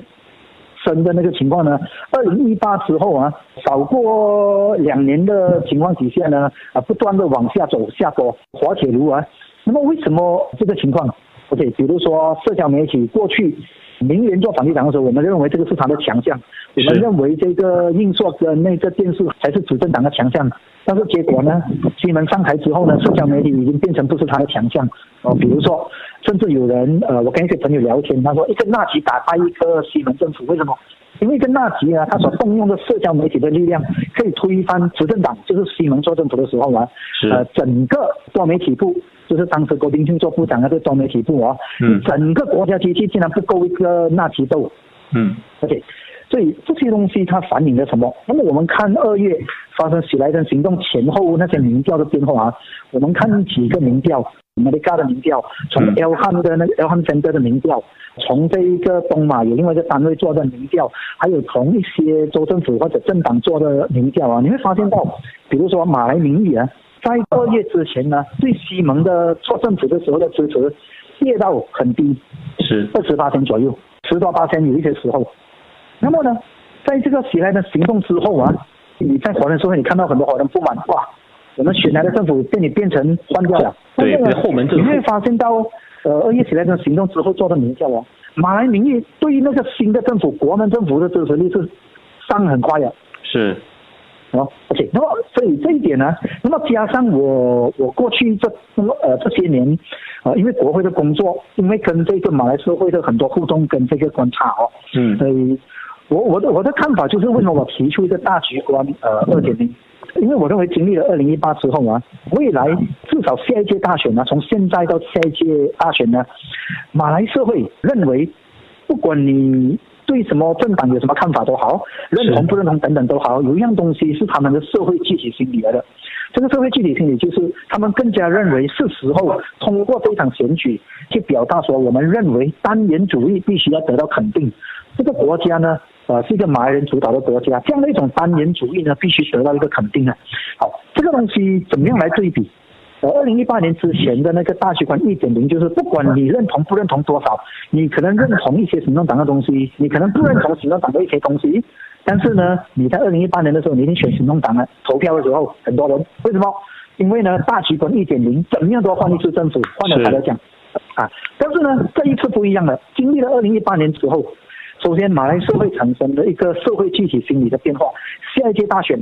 升的那个情况呢？二零一八之后啊，少过两年的情况底下呢，啊，不断的往下走下坡，滑铁卢啊。那么为什么这个情况？OK，比如说社交媒体过去。明年做房地产的时候，我们认为这个是他的强项，我们认为这个运硕跟那个电视才是执政党的强项。但是结果呢，西门上台之后呢，社交媒体已经变成不是他的强项。哦，比如说，甚至有人呃，我跟一些朋友聊天，他说一个纳吉打败一个西门政府，为什么？因为一个纳吉啊，他所动用的社交媒体的力量，可以推翻执政党，就是西蒙做政府的时候啊，呃，整个多媒体部。就是当时郭冰庆做部长啊，这多媒体部哦，嗯，整个国家机器竟然不够一个纳奇斗，嗯，OK，所以这些东西它反映了什么？那么我们看二月发生喜来登行动前后那些民调的变化啊，我们看几个民调，马来加的民调，从 L 汉的那个 L 汉 Center 的民调，从这一个东马有另外一个单位做的民调，还有从一些州政府或者政党做的民调啊，你会发现到，比如说马来民意啊。在二月之前呢，对西蒙的做政府的时候的支持跌到很低，是二十八千左右，十多八千有一些时候。那么呢，在这个喜来的行动之后啊，你在华人社会你看到很多华人不满，哇，我们选来的政府被你变成换掉了。对，后门政府。你会发现到，呃，二月喜来的行动之后做的民调哦，马来民意对于那个新的政府国门政府的支持率是上很快的。是。哦，OK，那么所以这一点呢，那么加上我我过去这那么呃这些年，呃因为国会的工作，因为跟这个马来社会的很多互动跟这个观察哦，嗯，所以我我的我的看法就是为什么我提出一个大局观呃二点零，因为我认为经历了二零一八之后啊，未来至少下一届大选呢，从现在到下一届大选呢，马来社会认为，不管你。对什么政党有什么看法都好，认同不认同等等都好，有一样东西是他们的社会具体心理来的。这个社会具体心理就是他们更加认为是时候通过这场选举去表达说，我们认为单元主义必须要得到肯定。这个国家呢，呃，是一个马来人主导的国家，这样的一种单元主义呢，必须得到一个肯定啊。好，这个东西怎么样来对比？呃，二零一八年之前的那个大局观一点零，就是不管你认同不认同多少，你可能认同一些行动党的东西，你可能不认同行动党的一些东西，但是呢，你在二零一八年的时候，你已经选行动党了，投票的时候，很多人为什么？因为呢，大局观一点零，怎么样都要换一次政府，换了他来讲，啊，但是呢，这一次不一样了，经历了二零一八年之后，首先马来社会产生的一个社会具体心理的变化，下一届大选，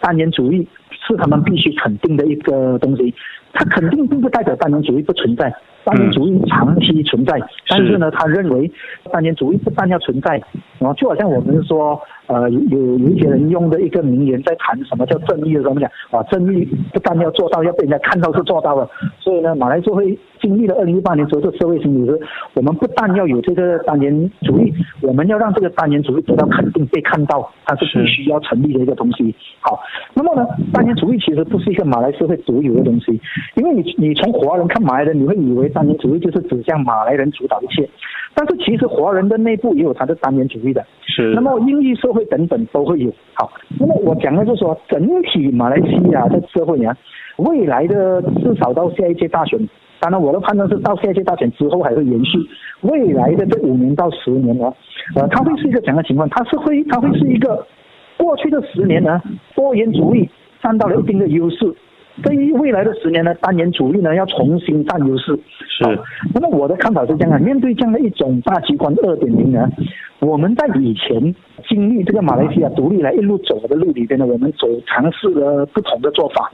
单元主义是他们必须肯定的一个东西。他肯定并不代表单元主义不存在，单元主义长期存在，但是呢，他认为单元主义不但要存在，然后就好像我们说。呃，有有一些人用的一个名言在谈什么叫正义的时候，讲啊，正义不但要做到，要被人家看到是做到了。所以呢，马来社会经历了二零一八年之后，这社会心理是，我们不但要有这个单元主义，我们要让这个单元主义得到肯定、被看到，它是必须要成立的一个东西。好，那么呢，单元主义其实不是一个马来社会独有的东西，因为你你从华人看马来人，你会以为单元主义就是指向马来人主导一切。但是其实华人的内部也有他的单元主义的，是。那么英语社会会等等都会有。好，那么我讲的是说，整体马来西亚的社会呢，未来的至少到下一届大选，当然我的判断是到下一届大选之后还会延续。未来的这五年到十年呢，呃，它会是一个怎样的情况？它是会，它会是一个过去的十年呢，多元主义占到了一定的优势。对于未来的十年呢，单元主义呢要重新占优势。是。那么我的看法是这样的：面对这样的一种大局观二点零呢，我们在以前经历这个马来西亚独立来一路走的路里边呢，我们走尝试了不同的做法，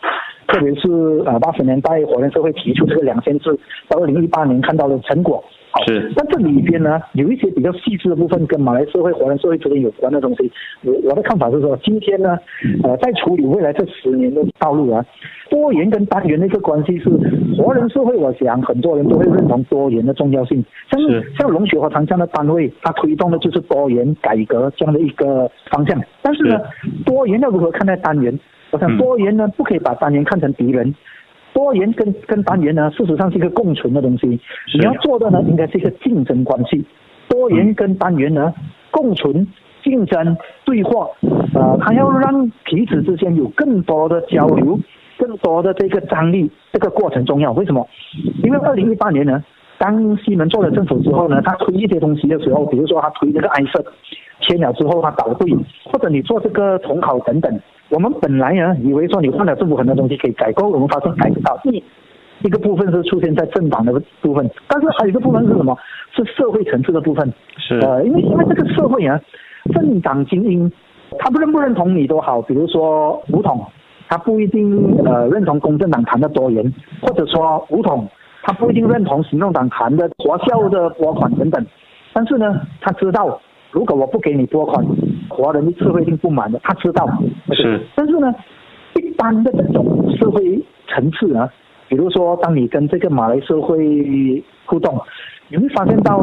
特别是呃八十年代华人社会提出这个两千字，到二零一八年看到了成果。是，但这里边呢，有一些比较细致的部分跟马来社会、华人社会之间有关的东西。我我的看法是说，今天呢，呃，在处理未来这十年的道路啊，多元跟单元的一个关系是华人社会，我想很多人都会认同多元的重要性。像像龙雪和堂这样的单位，它推动的就是多元改革这样的一个方向。但是呢，多元要如何看待单元？我想多元呢，不可以把单元看成敌人。多元跟跟单元呢，事实上是一个共存的东西。你要做的呢，应该是一个竞争关系。多元跟单元呢，共存。竞争对话，呃，他要让彼此之间有更多的交流，更多的这个张力，这个过程重要。为什么？因为二零一八年呢，当西门做了政府之后呢，他推一些东西的时候，比如说他推这个 i 色，签了之后他倒闭，或者你做这个统考等等，我们本来呢以为说你换了政府很多东西可以改革，我们发现改不到。一一个部分是出现在政党的部分，但是还有一个部分是什么？是社会层次的部分。是。呃，因为因为这个社会啊。政党精英，他不认不认同你都好，比如说吴统，他不一定呃认同公正党谈的多元，或者说吴统，他不一定认同行动党谈的华校的拨款等等，但是呢，他知道如果我不给你拨款，华人的社会一定不满的，他知道。是。但是呢，一般的这种社会层次啊，比如说当你跟这个马来社会互动。你会发现到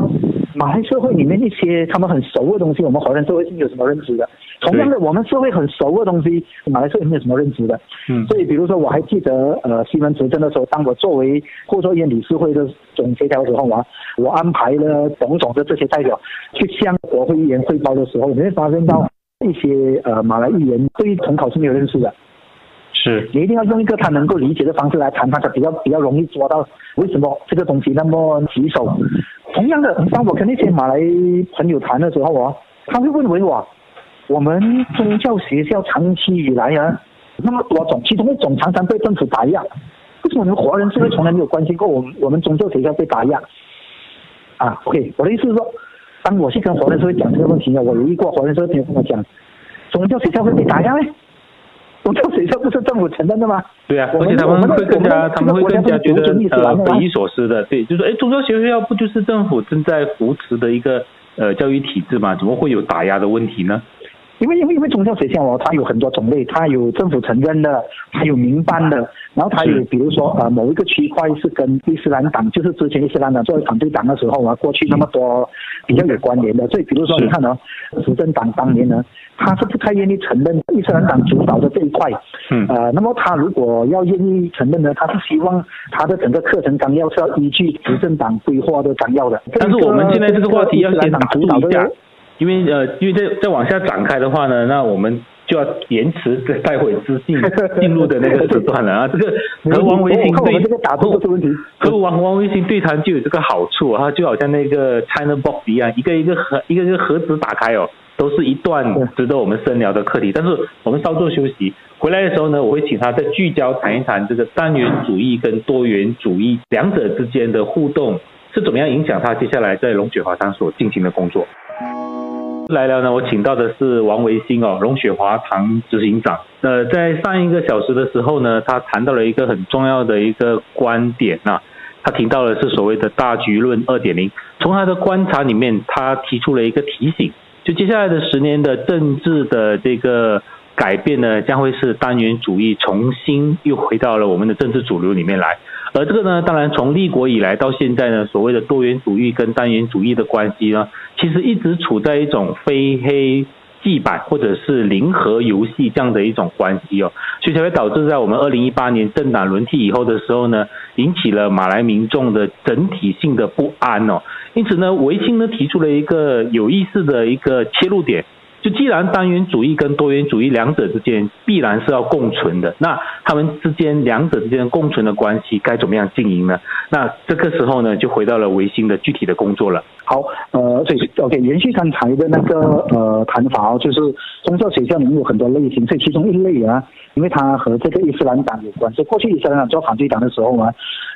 马来社会里面一些他们很熟的东西，我们华人社会是没有什么认知的。同样的，我们社会很熟的东西，马来社会没有什么认知的。嗯。所以，比如说，我还记得，呃，西门执政的时候，当我作为互作院理事会的总协调时候啊，我安排了种种的这些代表去向国会议员汇报的时候，你会发现到一些呃马来议员对于统考是没有认识的。是你一定要用一个他能够理解的方式来谈，他才比较比较容易抓到为什么这个东西那么棘手。同样的，当我跟那些马来朋友谈的时候啊，他会认为我，我们宗教学校长期以来啊，那么多种，其中一种常常被政府打压。为什么我们华人社会从来没有关心过我们我们宗教学校被打压？啊，OK，我的意思是说，当我去跟华人社会讲这个问题呢，我有一个华人社会朋友跟我讲，宗教学校会被打压咩？宗教学校不是政府承认的吗？对啊，而且他们会更加，他们会更加觉得呃匪夷所思的。对，就是哎，中教学校不就是政府正在扶持的一个呃教育体制吗？怎么会有打压的问题呢？因为因为因为宗教学校哦，它有很多种类，它有政府承认的，还有民办的，然后它有比如说呃某一个区块是跟伊斯兰党，就是之前伊斯兰党作为反对党的时候啊，过去那么多比较有关联的，所以比如说你看哦，执政党当年呢，他是不太愿意承认伊斯兰党主导的这一块，嗯，呃，那么他如果要愿意承认呢，他是希望他的整个课程纲要是要依据执政党规划的纲要的。但是我们现在这个话题要先主导一下。因为呃，因为再再往下展开的话呢，那我们就要延迟待会资讯进入的那个时段了 啊。这个和王维新对和王王维新对谈就有这个好处啊，就好像那个 China Box 一样，一个一个盒一个一个盒子打开哦，都是一段值得我们深聊的课题。但是我们稍作休息，回来的时候呢，我会请他再聚焦谈一谈这个单元主义跟多元主义两者之间的互动是怎么样影响他接下来在龙雪华堂所进行的工作。来了呢，我请到的是王维新哦，龙雪华堂执行长。呃，在上一个小时的时候呢，他谈到了一个很重要的一个观点呐，他提到的是所谓的大局论二点零。从他的观察里面，他提出了一个提醒，就接下来的十年的政治的这个改变呢，将会是单元主义重新又回到了我们的政治主流里面来。而这个呢，当然从立国以来到现在呢，所谓的多元主义跟单元主义的关系呢，其实一直处在一种非黑即白或者是零和游戏这样的一种关系哦，所以才会导致在我们二零一八年政党轮替以后的时候呢，引起了马来民众的整体性的不安哦。因此呢，维新呢提出了一个有意思的一个切入点。就既然单元主义跟多元主义两者之间必然是要共存的，那他们之间两者之间共存的关系该怎么样经营呢？那这个时候呢，就回到了维新的具体的工作了。好，呃，所以 OK，延续刚才的那个呃谈法哦，就是宗教学校里面有很多类型，所以其中一类啊，因为它和这个伊斯兰党有关，所以过去伊斯兰党做反对党的时候啊，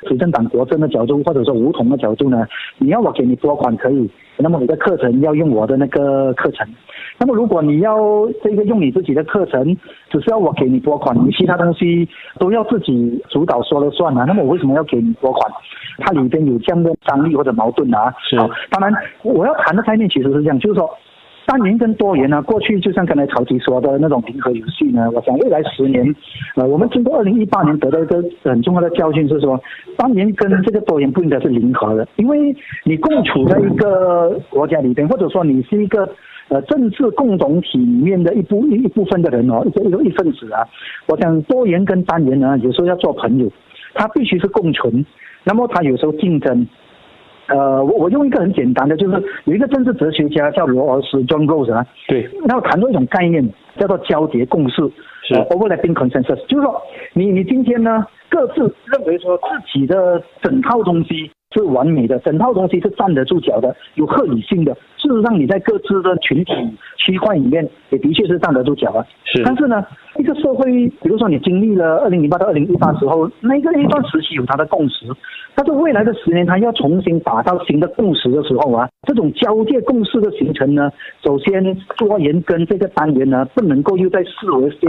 执政党国政的角度或者说梧桐的角度呢，你要我给你拨款可以，那么你的课程要用我的那个课程。那么，如果你要这个用你自己的课程，只是要我给你拨款，你其他东西都要自己主导说了算啊。那么我为什么要给你拨款？它里边有这样的张力或者矛盾啊。是。当然，我要谈的概念其实是这样，就是说，单元跟多元呢，过去就像刚才曹吉说的那种零和游戏呢，我想未来十年，呃，我们经过二零一八年得到一个很重要的教训是说，单元跟这个多元不应该是零和的，因为你共处在一个国家里边，或者说你是一个呃政治共同体里面的一部一一部分的人哦，一个一个一份子啊，我想多元跟单元呢，有时候要做朋友，它必须是共存，那么它有时候竞争。呃，我我用一个很简单的，就是有一个政治哲学家叫罗尔斯 John Rawls 啊，对，然后谈到一种概念叫做交叠共识，是。overlapping consensus，就是说你你今天呢各自认为说自己的整套东西是完美的，整套东西是站得住脚的，有合理性的，事实上你在各自的群体区块里面也的确是站得住脚啊，是，但是呢。一个社会，比如说你经历了二零零八到二零一八时候，那个一段时期有它的共识，但是未来的十年，它要重新打造新的共识的时候啊，这种交界共识的形成呢，首先多元跟这个单元呢，不能够又在视为非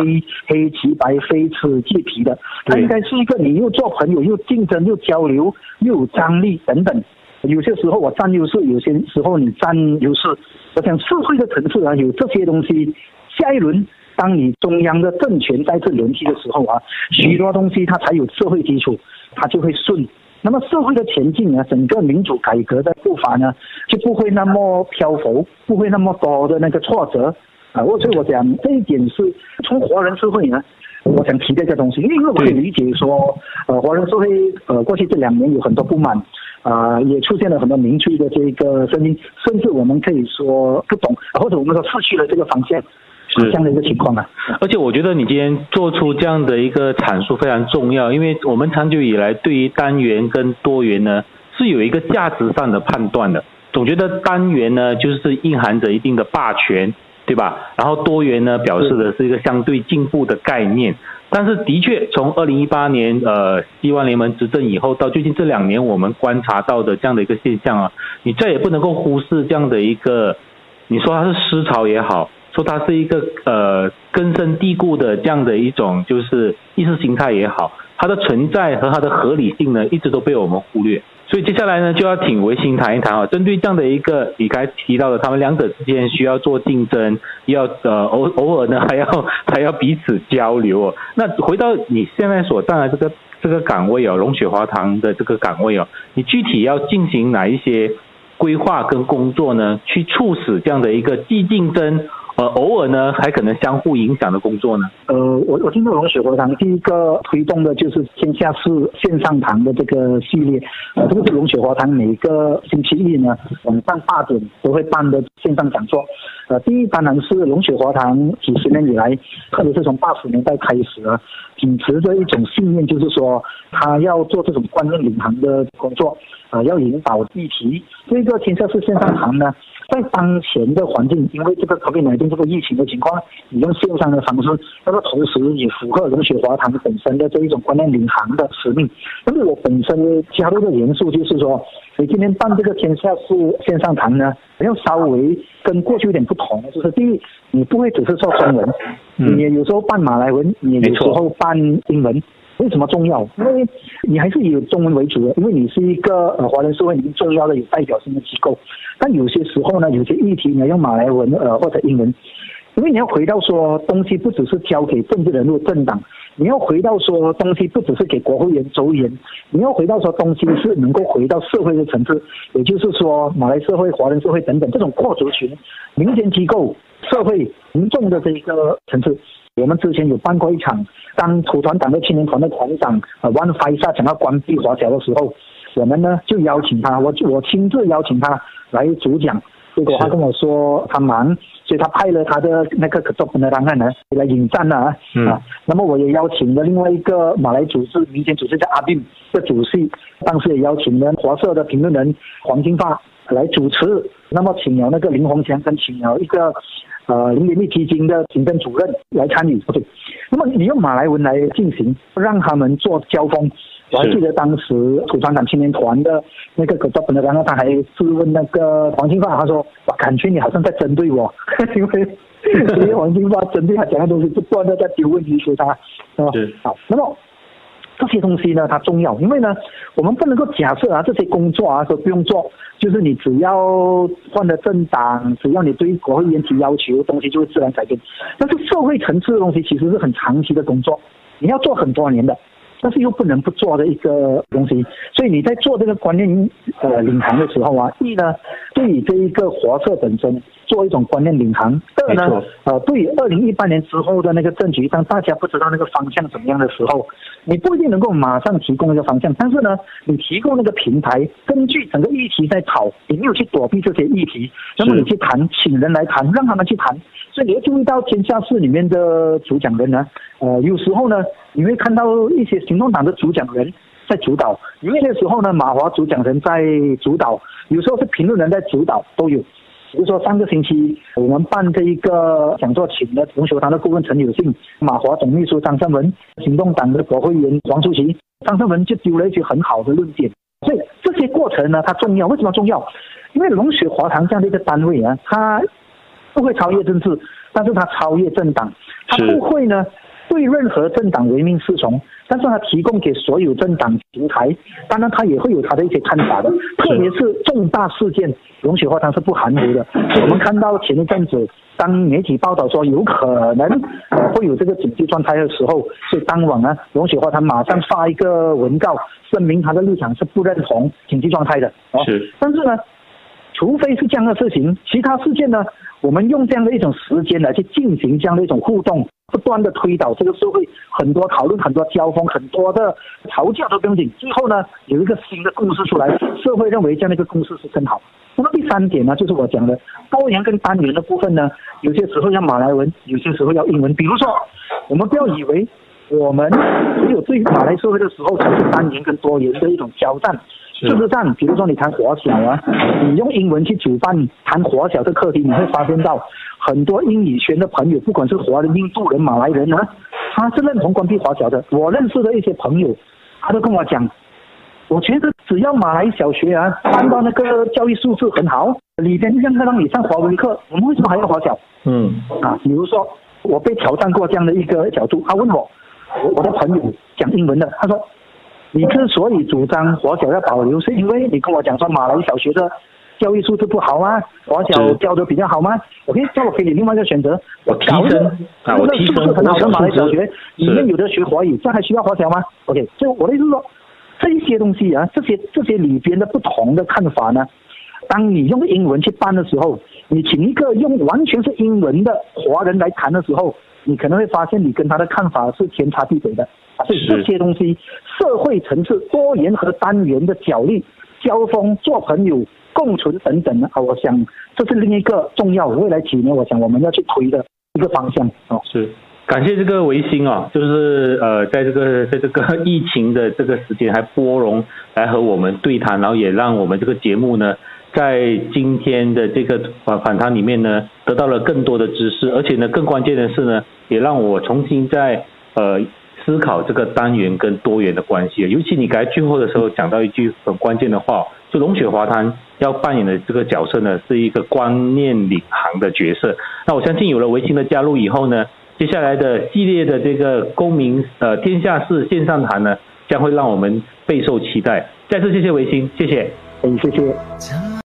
黑即白、非此即彼的，它应该是一个你又做朋友又竞争又交流又有张力等等。有些时候我占优势，有些时候你占优势。我想社会的层次啊，有这些东西，下一轮。当你中央的政权再次轮替的时候啊，许多东西它才有社会基础，它就会顺。那么社会的前进呢，整个民主改革的步伐呢，就不会那么漂浮，不会那么多的那个挫折啊。我所以我讲这一点是从华人社会呢，我想提这个东西，因为我可以理解说，呃，华人社会呃过去这两年有很多不满，啊，也出现了很多明确的这个声音，甚至我们可以说不懂，或者我们说失去了这个方向。是这样的一个情况啊，而且我觉得你今天做出这样的一个阐述非常重要，因为我们长久以来对于单元跟多元呢是有一个价值上的判断的，总觉得单元呢就是蕴含着一定的霸权，对吧？然后多元呢表示的是一个相对进步的概念，但是的确从二零一八年呃希望联盟执政以后到最近这两年我们观察到的这样的一个现象啊，你再也不能够忽视这样的一个，你说它是思潮也好。说它是一个呃根深蒂固的这样的一种就是意识形态也好，它的存在和它的合理性呢，一直都被我们忽略。所以接下来呢，就要请维新谈一谈啊，针对这样的一个你刚才提到的，他们两者之间需要做竞争，要呃 偶偶尔呢还要还要彼此交流哦。那回到你现在所站的这个这个岗位哦，龙雪华堂的这个岗位哦，你具体要进行哪一些规划跟工作呢？去促使这样的一个既竞争。呃，偶尔呢，还可能相互影响的工作呢。呃，我我听到龙雪佛堂第一个推动的就是线下式线上堂的这个系列。呃，这个是龙雪佛堂每个星期一呢晚上八点都会办的线上讲座。呃，第一当然是龙雪佛堂几十年以来，特别是从八十年代开始啊，秉持着一种信念，就是说他要做这种观念领航的工作，呃，要引导议题。这个线下式线上堂呢。在当前的环境，因为这个 COVID-19 这个疫情的情况，你用线上的方式，那么同时也符合龙雪华堂本身的这一种观念领航的使命。那么我本身加入的元素就是说，你今天办这个天下是线上堂呢，要稍微跟过去有点不同，就是第一，你不会只是说中文，你有时候办马来文，你有时候办英文。为什么重要？因为你还是以中文为主的，因为你是一个呃华人社会里面重要的有代表性的机构。但有些时候呢，有些议题你要用马来文呃或者英文，因为你要回到说东西不只是交给政治人物政党，你要回到说东西不只是给国会议员州员，你要回到说东西是能够回到社会的层次，也就是说马来社会、华人社会等等这种跨族群、民间机构、社会民众的这一个层次。我们之前有办过一场，当土团党的青年团的团长呃 One Five 想要关闭华侨的时候，我们呢就邀请他，我我亲自邀请他来主讲。结果他跟我说他忙，所以他派了他的那个可做本的档案呢来引战了啊。啊，那么我也邀请了另外一个马来组织民间组织叫阿斌的主席，当时也邀请了华社的评论人黄金发来主持。那么请了那个林宏强跟请了一个。呃，林联利基金的行政主任来参与，对。那么你用马来文来进行，让他们做交锋。我还记得当时土团党青年团的那个葛作本的，然后他还质问那个黄金发，他说：“我感觉你好像在针对我，因为 因为黄金发针对他讲的东西，不断的在丢问题给他，是吧？”好，那么这些东西呢，它重要，因为呢，我们不能够假设啊，这些工作啊都不用做，就是你只要换了政党，只要你对国会议员提要求，东西就会自然改变。但是社会层次的东西其实是很长期的工作，你要做很多年的。但是又不能不做的一个东西，所以你在做这个观念呃领航的时候啊，一呢，对于这一个活色本身做一种观念领航；二呢，呃，对于二零一八年之后的那个政局，当大家不知道那个方向怎么样的时候，你不一定能够马上提供一个方向，但是呢，你提供那个平台，根据整个议题在炒，你没有去躲避这些议题，那么你去谈，请人来谈，让他们去谈。所以你要注意到天下事里面的主讲人呢，呃，有时候呢，你会看到一些行动党的主讲人在主导，有些时候呢，马华主讲人在主导，有时候是评论人在主导，都有。比如说上个星期我们办这一个讲座，请了龙学堂的顾问陈友信、马华总秘书张胜文、行动党的国会议员黄淑琪，张胜文就丢了一些很好的论点。所以这些过程呢，它重要，为什么重要？因为龙雪华堂这样的一个单位啊，它。不会超越政治，但是它超越政党，它不会呢对任何政党唯命是从，但是他提供给所有政党平台，当然他也会有他的一些看法的，特别是重大事件，龙雪花堂是不含糊的。我们看到前一阵子，当媒体报道说有可能会有这个紧急状态的时候，所以当晚呢，龙雪花他马上发一个文告，声明他的立场是不认同紧急状态的。是，但是呢，除非是这样的事情，其他事件呢？我们用这样的一种时间来去进行这样的一种互动，不断的推导这个社会很多讨论、很多交锋、很多的吵架都不用紧。最后呢，有一个新的共识出来，社会认为这样的一个共识是更好。那么第三点呢，就是我讲的多元跟单元的部分呢，有些时候要马来文，有些时候要英文。比如说，我们不要以为我们只有对于马来社会的时候才是单元跟多元的一种交战。事实上，比如说你谈华小啊，你用英文去主办谈华小的课题，你会发现到很多英语圈的朋友，不管是华人、印度人、马来人啊，他是认同关闭华小的。我认识的一些朋友，他都跟我讲，我觉得只要马来小学啊，搬到那个教育素质很好，里边就像让你上华文课，我们为什么还要华小？嗯，啊，比如说我被挑战过这样的一个角度，他问，我我的朋友讲英文的，他说。你之所以主张华小要保留，是因为你跟我讲说马来小学的教育素质不好吗？华小教的比较好吗？OK，那我给你另外一个选择，我提升啊，我提升很好的马来小学里面有的学华语，这还需要华小吗？OK，就我的意思是说，这一些东西啊，这些这些里边的不同的看法呢，当你用英文去办的时候，你请一个用完全是英文的华人来谈的时候，你可能会发现你跟他的看法是天差地别的。所以这些东西，社会层次多元和单元的角力、交锋、做朋友、共存等等啊，我想这是另一个重要未来几年，我想我们要去推的一个方向哦。是，感谢这个维新啊，就是呃，在这个在这个 疫情的这个时间还拨容来和我们对谈，然后也让我们这个节目呢，在今天的这个反反谈里面呢，得到了更多的知识，而且呢，更关键的是呢，也让我重新在呃。思考这个单元跟多元的关系，尤其你刚才最后的时候讲到一句很关键的话，就龙雪华滩要扮演的这个角色呢，是一个观念领航的角色。那我相信有了维新的加入以后呢，接下来的系列的这个公民呃天下事线上谈呢，将会让我们备受期待。再次谢谢维新，谢谢，嗯，谢谢。